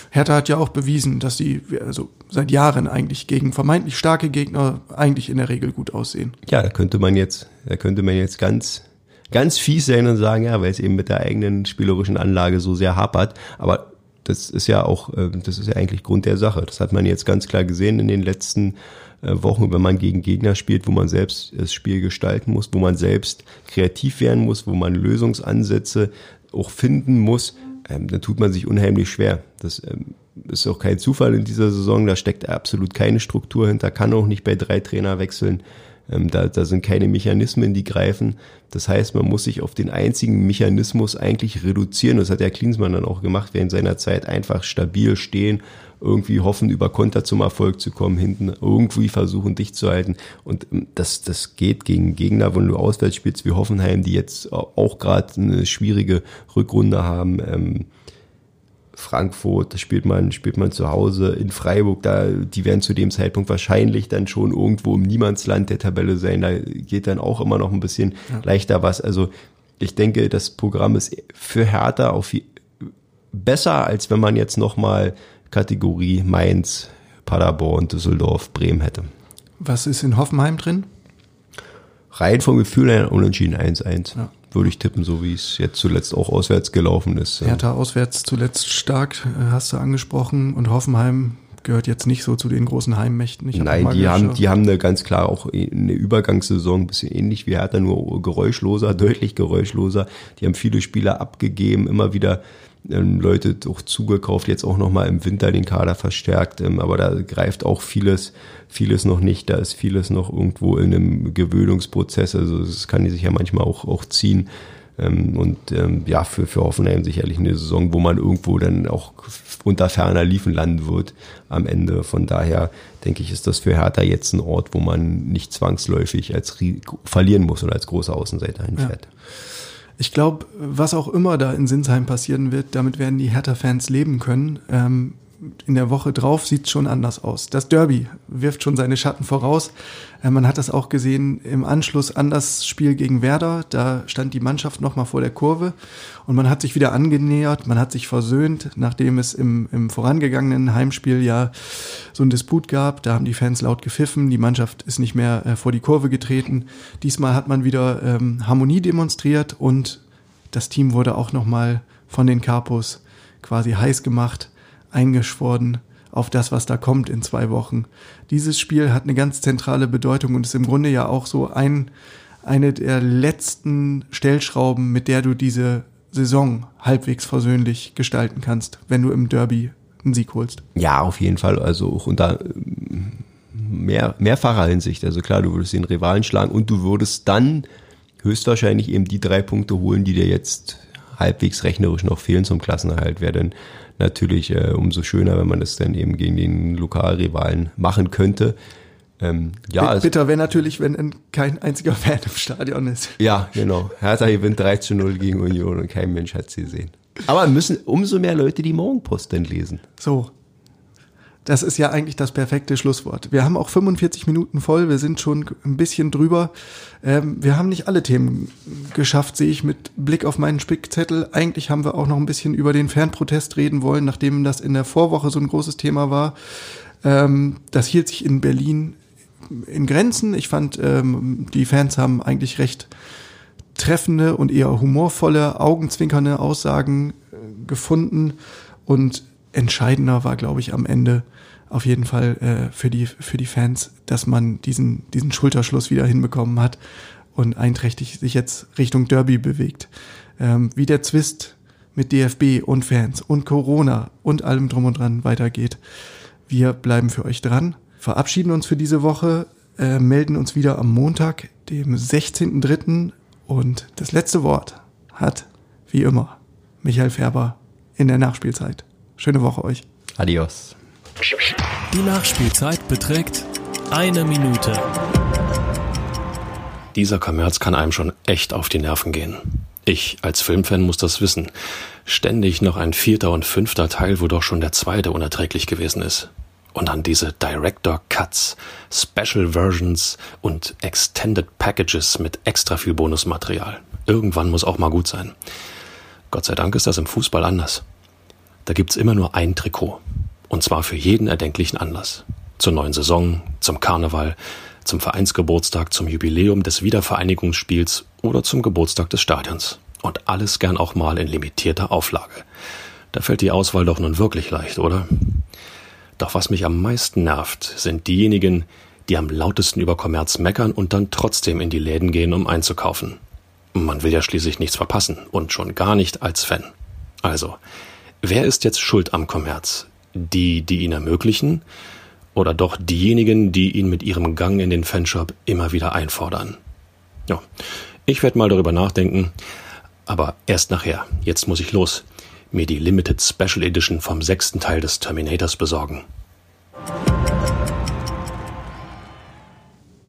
Hertha hat ja auch bewiesen, dass sie also seit Jahren eigentlich gegen vermeintlich starke Gegner eigentlich in der Regel gut aussehen. Ja, da könnte man jetzt, da könnte man jetzt ganz, ganz fies sein und sagen, ja, weil es eben mit der eigenen spielerischen Anlage so sehr hapert. Aber das ist ja auch, äh, das ist ja eigentlich Grund der Sache. Das hat man jetzt ganz klar gesehen in den letzten äh, Wochen, wenn man gegen Gegner spielt, wo man selbst das Spiel gestalten muss, wo man selbst kreativ werden muss, wo man Lösungsansätze auch finden muss, ähm, dann tut man sich unheimlich schwer. Das ähm, ist auch kein Zufall in dieser Saison, da steckt absolut keine Struktur hinter, kann auch nicht bei drei Trainer wechseln. Ähm, da, da sind keine Mechanismen, die greifen. Das heißt, man muss sich auf den einzigen Mechanismus eigentlich reduzieren. Das hat der Klinsmann dann auch gemacht, in seiner Zeit einfach stabil stehen irgendwie hoffen, über Konter zum Erfolg zu kommen, hinten irgendwie versuchen, dich zu halten. Und ähm, das, das geht gegen Gegner, wenn du auswärts spielst wie Hoffenheim, die jetzt auch gerade eine schwierige Rückrunde haben. Ähm, Frankfurt, da spielt man, spielt man zu Hause in Freiburg, da, die werden zu dem Zeitpunkt wahrscheinlich dann schon irgendwo im Niemandsland der Tabelle sein. Da geht dann auch immer noch ein bisschen ja. leichter was. Also ich denke, das Programm ist für Hertha auf besser, als wenn man jetzt nochmal Kategorie Mainz, Paderborn, Düsseldorf, Bremen hätte. Was ist in Hoffenheim drin? Rein vom Gefühl her unentschieden 1-1. Ja. Würde ich tippen, so wie es jetzt zuletzt auch auswärts gelaufen ist. Hertha auswärts zuletzt stark, äh, hast du angesprochen. Und Hoffenheim gehört jetzt nicht so zu den großen Heimmächten. Nein, die haben, die haben eine ganz klar auch eine Übergangssaison, ein bisschen ähnlich wie Hertha, nur geräuschloser, [laughs] deutlich geräuschloser. Die haben viele Spieler abgegeben, immer wieder ähm, Leute auch zugekauft, jetzt auch nochmal im Winter den Kader verstärkt, ähm, aber da greift auch vieles, vieles noch nicht, da ist vieles noch irgendwo in einem Gewöhnungsprozess, also das kann sich ja manchmal auch, auch ziehen. Ähm, und ähm, ja, für, für Hoffenheim sicherlich eine Saison, wo man irgendwo dann auch unter ferner Liefen landen wird am Ende. Von daher denke ich, ist das für Hertha jetzt ein Ort, wo man nicht zwangsläufig als verlieren muss oder als großer Außenseiter hinfährt. Ja. Ich glaube, was auch immer da in Sinsheim passieren wird, damit werden die Hertha-Fans leben können. Ähm, in der Woche drauf sieht es schon anders aus. Das Derby wirft schon seine Schatten voraus. Äh, man hat das auch gesehen im Anschluss an das Spiel gegen Werder. Da stand die Mannschaft nochmal vor der Kurve und man hat sich wieder angenähert, man hat sich versöhnt, nachdem es im, im vorangegangenen Heimspiel ja so ein Disput gab. Da haben die Fans laut gepfiffen, die Mannschaft ist nicht mehr äh, vor die Kurve getreten. Diesmal hat man wieder ähm, Harmonie demonstriert und das Team wurde auch nochmal von den Capos quasi heiß gemacht eingeschworen auf das, was da kommt in zwei Wochen. Dieses Spiel hat eine ganz zentrale Bedeutung und ist im Grunde ja auch so ein, eine der letzten Stellschrauben, mit der du diese Saison halbwegs versöhnlich gestalten kannst, wenn du im Derby einen Sieg holst. Ja, auf jeden Fall. Also auch unter mehr, mehrfacher Hinsicht. Also klar, du würdest den Rivalen schlagen und du würdest dann höchstwahrscheinlich eben die drei Punkte holen, die dir jetzt halbwegs rechnerisch noch fehlen zum Klassenerhalt. Wäre dann natürlich äh, umso schöner, wenn man das dann eben gegen den Lokalrivalen machen könnte. Ähm, ja, Bitter wäre natürlich, wenn kein einziger [laughs] Fan im Stadion ist. Ja, genau. Hertha gewinnt 3 zu 0 gegen Union und kein Mensch hat sie gesehen. Aber müssen umso mehr Leute die Morgenpost dann lesen. So, das ist ja eigentlich das perfekte Schlusswort. Wir haben auch 45 Minuten voll, wir sind schon ein bisschen drüber. Ähm, wir haben nicht alle Themen geschafft, sehe ich mit Blick auf meinen Spickzettel. Eigentlich haben wir auch noch ein bisschen über den Fernprotest reden wollen, nachdem das in der Vorwoche so ein großes Thema war. Ähm, das hielt sich in Berlin in Grenzen. Ich fand, ähm, die Fans haben eigentlich recht treffende und eher humorvolle, augenzwinkernde Aussagen äh, gefunden und entscheidender war, glaube ich, am Ende auf jeden Fall äh, für, die, für die Fans, dass man diesen, diesen Schulterschluss wieder hinbekommen hat und einträchtig sich jetzt Richtung Derby bewegt. Ähm, wie der Zwist mit DFB und Fans und Corona und allem drum und dran weitergeht. Wir bleiben für euch dran, verabschieden uns für diese Woche, äh, melden uns wieder am Montag, dem 16.03. Und das letzte Wort hat, wie immer, Michael Färber in der Nachspielzeit. Schöne Woche euch. Adios. Die Nachspielzeit beträgt eine Minute. Dieser Kommerz kann einem schon echt auf die Nerven gehen. Ich als Filmfan muss das wissen. Ständig noch ein vierter und fünfter Teil, wo doch schon der zweite unerträglich gewesen ist. Und dann diese Director Cuts, Special Versions und Extended Packages mit extra viel Bonusmaterial. Irgendwann muss auch mal gut sein. Gott sei Dank ist das im Fußball anders. Da gibt's immer nur ein Trikot. Und zwar für jeden erdenklichen Anlass. Zur neuen Saison, zum Karneval, zum Vereinsgeburtstag, zum Jubiläum des Wiedervereinigungsspiels oder zum Geburtstag des Stadions. Und alles gern auch mal in limitierter Auflage. Da fällt die Auswahl doch nun wirklich leicht, oder? Doch was mich am meisten nervt, sind diejenigen, die am lautesten über Kommerz meckern und dann trotzdem in die Läden gehen, um einzukaufen. Man will ja schließlich nichts verpassen und schon gar nicht als Fan. Also, Wer ist jetzt schuld am Kommerz? Die, die ihn ermöglichen? Oder doch diejenigen, die ihn mit ihrem Gang in den Fanshop immer wieder einfordern? Ja, ich werde mal darüber nachdenken, aber erst nachher. Jetzt muss ich los. Mir die Limited Special Edition vom sechsten Teil des Terminators besorgen.